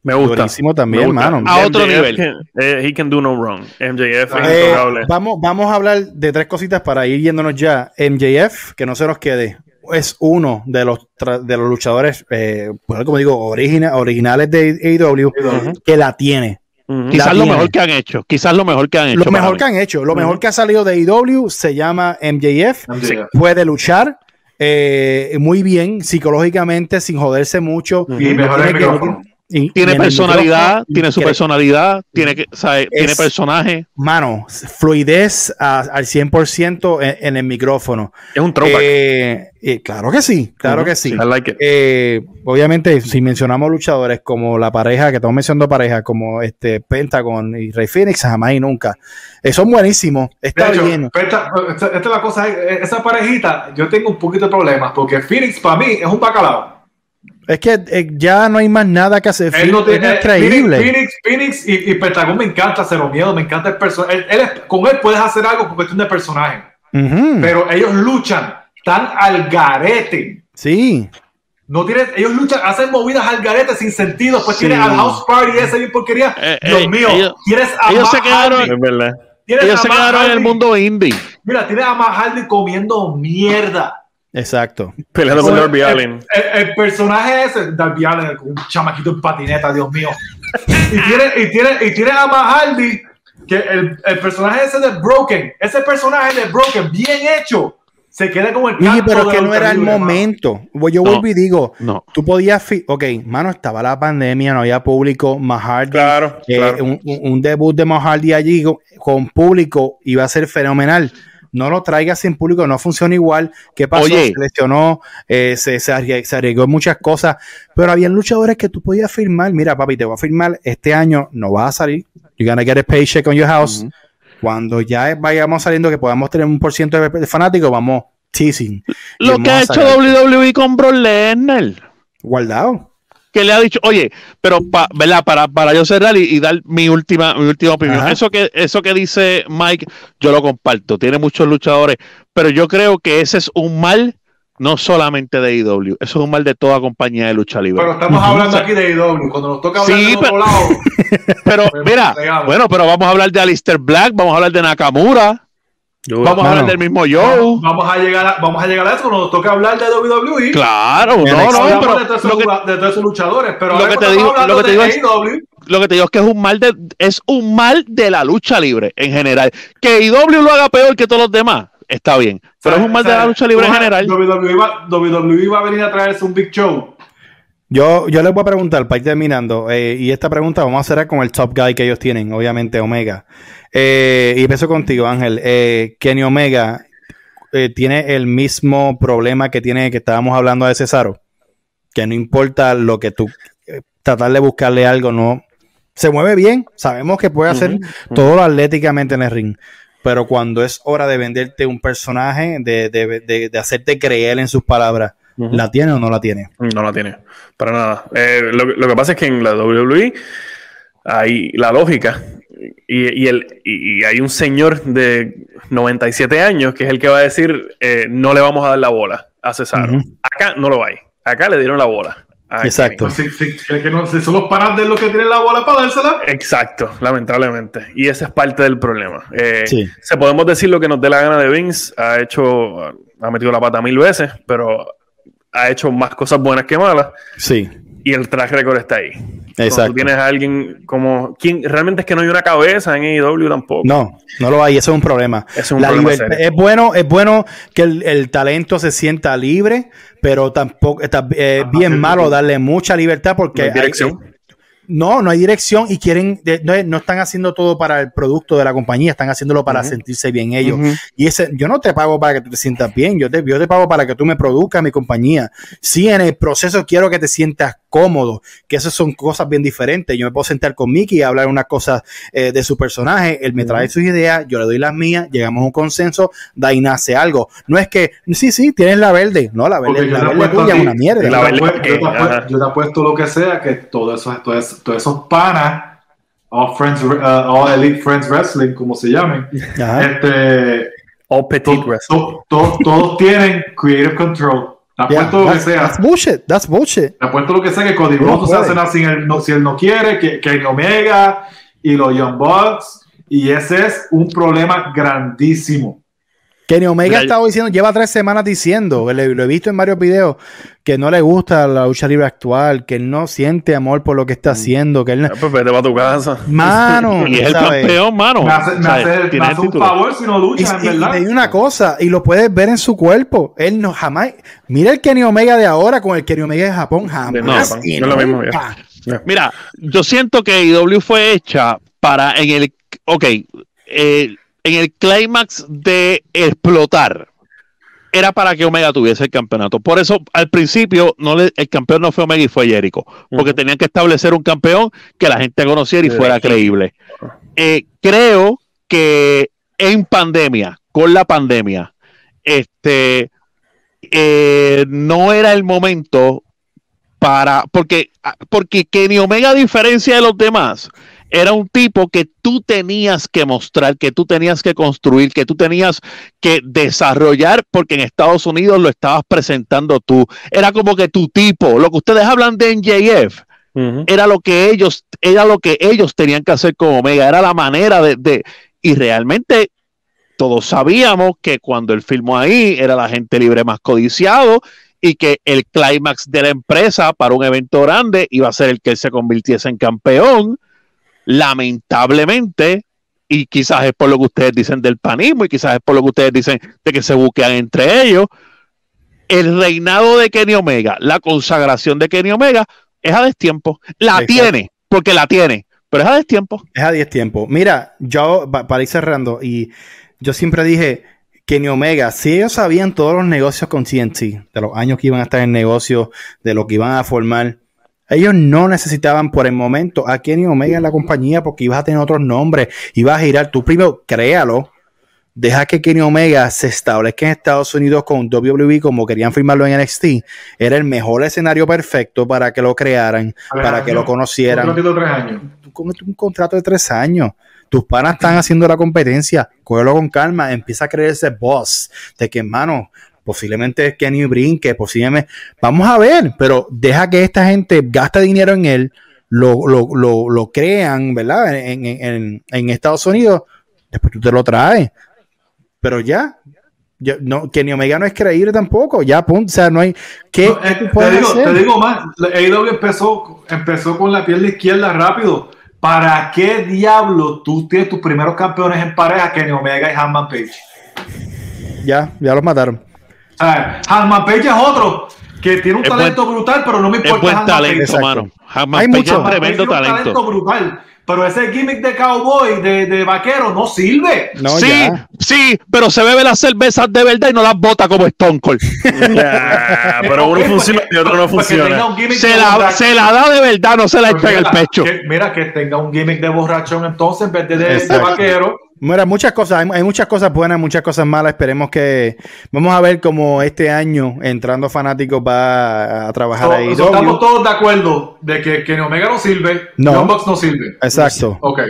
Me gusta. Buenísimo también, gusta. hermano. A otro MJF nivel. can- eh, he can do no wrong. MJF es Eh, vamos, vamos a hablar de tres cositas para ir yéndonos ya. MJF, que no se nos quede, es uno de los, de los luchadores, eh, bueno, como digo, origina- originales de AEW, que la tiene. Quizás lo mejor que han hecho. Quizás lo mejor que han hecho. Lo mejor que han hecho, lo mejor que ha salido de AEW se llama MJF. Sí. Puede luchar eh, muy bien psicológicamente, sin joderse mucho. Y No mejor el que-. Y- Tiene y personalidad, tiene su personalidad, tiene que, tiene Es- personaje. Mano, fluidez a- al 100% en, en el micrófono. Es un throwback. Eh, eh, claro que sí, claro que sí. I like it. Eh, obviamente, si mencionamos luchadores como la pareja, que estamos mencionando pareja, como este Pentagon y Rey Phoenix, jamás y nunca. Eh, son buenísimos, está hecho, bien. Esta, esta- esta es la cosa, esa parejita, yo tengo un poquito de problemas, porque Phoenix para mí es un bacalao. Es que eh, ya no hay más nada que hacer. Él no es tiene- increíble. Phoenix, Phoenix y, y Pentagón me encanta cero miedo, me encanta el personaje. con él puedes hacer algo por cuestión de personaje, Ujú, pero ellos luchan tan al garete. Sí, No tienen, ellos luchan, hacen movidas al garete sin sentido. Después Sí. tienes al House Party ese bien porquería. Eh, Dios eh, mío, ellos- tienes a ellos se quedaron- Hardy, Es verdad. tienes Ellos a se quedaron en el mundo indie. Mira, tienes a Matt Hardy comiendo mierda. Exacto. Peleando con el, Darby el- Allin. el- el personaje ese, Darby Allin, con un chamaquito en patineta, Dios mío. Y tiene, y tiene, y tiene a Matt Hardy, que el, el personaje ese de Broken, ese personaje de Broken, bien hecho, se queda como el canto pero de que no era el terribles, mano. momento. Yo No. vuelvo y digo, No. tú podías, fi- ok, mano, estaba la pandemia, no había público, Mahardy, Claro, eh, claro. un, debut de Mahardy allí con, con público iba a ser fenomenal. No lo traigas sin público, no funciona igual. ¿Qué pasó? Oye. Se lesionó, eh, se, se, arrie- se arriesgó muchas cosas, pero había luchadores que tú podías firmar. Mira, papi, te voy a firmar este año, no vas a salir. You're gonna get a paycheck on your house. Cuando ya vayamos saliendo que podamos tener un por ciento de, fanáticos, vamos teasing. Lo que ha hecho. WWE con Brock Lesnar. Guardado. Que le ha dicho, oye, pero pa- ¿verdad? Para, para yo cerrar y, y dar mi última, mi última opinión. Ajá. Eso que, eso que dice Mike, yo lo comparto. Tiene muchos luchadores, pero yo creo que ese es un mal no solamente de IW, eso es un mal de toda compañía de lucha libre. Pero estamos hablando aquí de IW. Cuando nos toca hablar Sí, de otro pero- lado, (laughs) Pero Pues, mira, bueno, pero vamos a hablar de Alistair Black, vamos a hablar de Nakamura, vamos a hablar del mismo Joe. vamos a llegar a, vamos a llegar a eso nos toca hablar de WWE. Claro, no, no, Hablamos pero de, todos esos, lo que, lugar- de todos esos luchadores, pero lo que te digo- hablando lo que te digo es- lo que te digo es que es un mal de, es un mal de la lucha libre en general. Que IW lo haga peor que todos los demás, está bien. Pero o es un mal o de la lucha libre en general. WWE va, WWE va a venir a traerse un Big Show. Yo, yo les voy a preguntar, para ir terminando, eh, y esta pregunta vamos a hacer con el top guy que ellos tienen, obviamente Omega. Eh, y empiezo contigo, Ángel. Eh, Kenny Omega, eh, tiene el mismo problema que tiene que estábamos hablando de Cesaro. Que no importa lo que tú eh, tratar de buscarle algo, no. Se mueve bien, sabemos que puede hacer todo atléticamente en el ring. Pero cuando es hora de venderte un personaje, de, de, de, de hacerte creer en sus palabras, ¿la tiene o no la tiene? No la tiene, para nada. Eh, lo, lo que pasa es que en la WWE hay la lógica y, y, el, y, hay un señor de 97 años que es el que va a decir eh, no le vamos a dar la bola a Cesaro. Acá no lo hay. Acá le dieron la bola. Exacto. Si, si- que no, si son los panas de los que tienen la bola para dársela. Exacto, lamentablemente. Y ese es parte del problema. Eh, Sí. Se podemos decir lo que nos dé la gana de Vince. Ha hecho, ha metido la pata mil veces, pero ha hecho más cosas buenas que malas. Sí, Y el track record está ahí. Cuando exacto. tú tienes a alguien como. ¿quién? Realmente es que no hay una cabeza en AEW tampoco. No, no lo hay, eso es un problema. Es un La problema es bueno, es bueno que el, el talento se sienta libre, pero tampoco está eh, Ajá, bien sí, malo sí. darle mucha libertad porque No hay hay- dirección. No, no hay dirección y quieren, de- no, no están haciendo todo para el producto de la compañía, están haciéndolo para sentirse bien ellos. Y ese, yo no te pago para que tú te sientas bien, yo te, yo te pago para que tú me produzcas mi compañía. Sí, en el proceso quiero que te sientas cómodo, que esas son cosas bien diferentes. Yo me puedo sentar con Mickey y hablar unas cosas eh, de su personaje, él me trae sus ideas, yo le doy las mías, llegamos a un consenso, de ahí nace algo. No es que, sí, sí, tienes la verde, no, la verde, la verde tuya es una mierda. yo La te verde te apuesto- yo te apuesto lo que sea, que todo eso, todo eso- todos esos panas, all, friends, uh, all Elite Friends Wrestling, como se llamen, Ajá. este, All petit to- wrestling. to- to- todos tienen creative control. Te Yeah, apuesto lo que that's, sea. that's bullshit, that's bullshit. Te apuesto lo que sea que Cody No Rhodes no se hace nada sin él, no- si él no quiere, que, que Omega y los Young Bucks. Y ese es un problema grandísimo. Kenny Omega ha estado diciendo, lleva tres semanas diciendo, le- lo he visto en varios videos, que no le gusta la lucha libre actual, que él no siente amor por lo que está haciendo, que él no- pues vete para tu casa. Mano, (laughs) Y es el ¿sabes? campeón, mano. Me hace, me hace- me un favor si no Y, lucha, y- en y verdad. digo una cosa, y lo puedes ver en su cuerpo. Él no jamás. Mira el Kenny Omega de ahora con el Kenny Omega de Japón, jamás. Y no es lo mismo. Mira, yo siento que IW fue hecha para en el, ok, eh, en el clímax de explotar. Era para que Omega tuviese el campeonato. Por eso, al principio, no le- el campeón no fue Omega y fue Jericho. Porque tenían que establecer un campeón que la gente conociera y fuera creíble. Eh, creo que en pandemia, con la pandemia, este eh, no era el momento para porque porque Kenny Omega a diferencia de los demás era un tipo que tú tenías que mostrar, que tú tenías que construir, que tú tenías que desarrollar porque en Estados Unidos lo estabas presentando tú. Era como que tu tipo, lo que ustedes hablan de NJF, era lo que ellos, era lo que ellos tenían que hacer con Omega, era la manera de, de- y realmente todos sabíamos que cuando él filmó ahí era la gente libre más codiciado y que el clímax de la empresa para un evento grande iba a ser el que él se convirtiese en campeón. Lamentablemente, y quizás es por lo que ustedes dicen del panismo y quizás es por lo que ustedes dicen de que se buquean entre ellos, el reinado de Kenny Omega, la consagración de Kenny Omega es a destiempo. La Exacto. tiene, porque la tiene, pero es a destiempo. Es a 10 tiempos. Mira, yo, pa- para ir cerrando, y yo siempre dije, Kenny Omega, si ellos sabían todos los negocios con TNT, de los años que iban a estar en negocio, de lo que iban a formar, ellos no necesitaban por el momento a Kenny Omega en la compañía porque ibas a tener otros nombres, ibas a girar, tú primero créalo, deja que Kenny Omega se establezca en Estados Unidos con WWE como querían firmarlo en NXT, era el mejor escenario perfecto para que lo crearan, para que lo conocieran Otro título de tres años. un contrato de tres años. Tus panas están haciendo la competencia. Cógelo con calma. Empieza a creerse boss. De que, hermano, posiblemente Kenny brinque, posiblemente. Vamos a ver, pero deja que esta gente gaste dinero en él, lo, lo, lo, lo crean, ¿verdad? En, en, en, en Estados Unidos. Después tú te lo traes. Pero ya. ya, no, Kenny Omega no es creíble tampoco. Ya, punto. O sea, no hay. ¿Qué, No, eh, te, digo, hacer? te digo más, AEW empezó, empezó con la pierna izquierda rápido. ¿Para qué diablo tú tienes tus primeros campeones en pareja, Kenny Omega y Hanman Page? Ya, ya los mataron. O sea, es otro que tiene un Es talento brutal, pero no me Es importa. buen Hanman talento, mano. Hay mucho- es tremendo talento. brutal, pero ese gimmick de cowboy, de, de vaquero, no sirve. No, sí, ya. sí, pero se bebe las cervezas de verdad y no las bota como Stone Cold. (laughs) Pero uno funciona pues, y otro no pues funciona. Se la, se la da de verdad, no se la Pues echa en el pecho. que- mira, que tenga un gimmick de borrachón entonces en vez de, de, vaquero. Mira, muchas cosas, hay, hay muchas cosas buenas, muchas cosas malas. Esperemos que vamos a ver cómo este año entrando fanáticos va a trabajar So- ahí. so estamos todos de acuerdo de que, que Omega no sirve, No. Bucks no sirve. Exacto. Ok.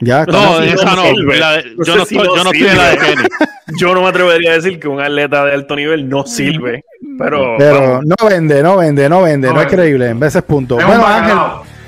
Ya, No, esa no sirve. la de- No yo, sé no si estoy, no yo no estoy en la de. Kenny. (laughs) Yo no me atrevería a decir que un atleta de alto nivel no sirve, pero, pero vamos. no vende, no vende, no vende, no, No es vende. creíble. En veces punto. Es Bueno, Ángel.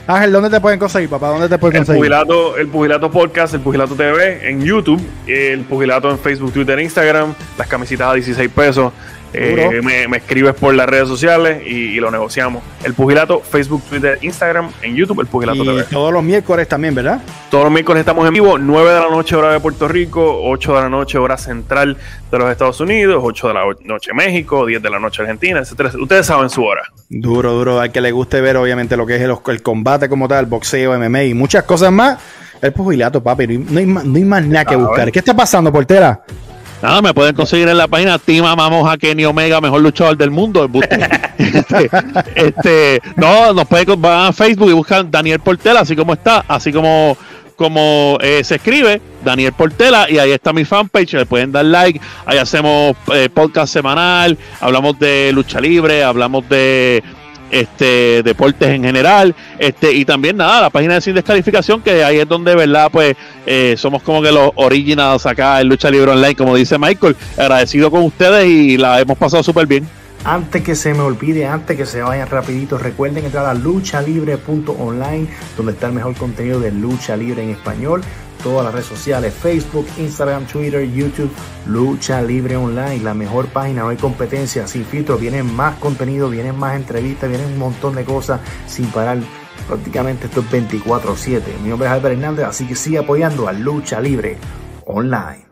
Ángel, ¿dónde te pueden conseguir, papá? ¿Dónde te pueden el conseguir? pugilato, el pugilato podcast, el pugilato TV en YouTube, el pugilato en Facebook, Twitter, Instagram, las camisitas a 16 pesos. Eh, me, me escribes por las redes sociales y, y lo negociamos. El pugilato, Facebook, Twitter, Instagram, en YouTube, el pugilato Y TV. todos los miércoles también, ¿verdad? Todos los miércoles estamos en vivo, 9 de la noche hora de Puerto Rico, 8 de la noche hora central de los Estados Unidos, 8 de la noche México, 10 de la noche Argentina, etcétera. Ustedes saben su hora. Duro, duro. Al que le guste ver, obviamente, lo que es el, el combate como tal, boxeo, MMA y muchas cosas más. El pugilato, papi. No hay- No hay, más- nada que buscar. ¿Qué está pasando, portera? Nada, me pueden conseguir en la página Team Amamos a Kenny Omega, mejor luchador del mundo. (laughs) este, este, no, nos pueden van a Facebook y buscan Daniel Portela, así como está, así como como eh, se escribe Daniel Portela y ahí está mi fanpage, le pueden dar like, ahí hacemos eh, podcast semanal, hablamos de lucha libre, hablamos de este deportes en general, este y también nada, la página de sin descalificación que ahí es donde verdad pues eh, somos como que los originals acá en lucha libre online, como dice Michael, agradecido con ustedes y la hemos pasado súper bien. Antes que se me olvide, antes que se vayan rapidito, recuerden entrar a luchalibre.online, donde está el mejor contenido de lucha libre en español. Todas las redes sociales, Facebook, Instagram, Twitter, YouTube, Lucha Libre Online, la mejor página, no hay competencia, sin filtro, vienen más contenido, vienen más entrevistas, vienen un montón de cosas sin parar. Prácticamente esto es 24-7. Mi nombre es Albert Hernández, así que sigue apoyando a Lucha Libre Online.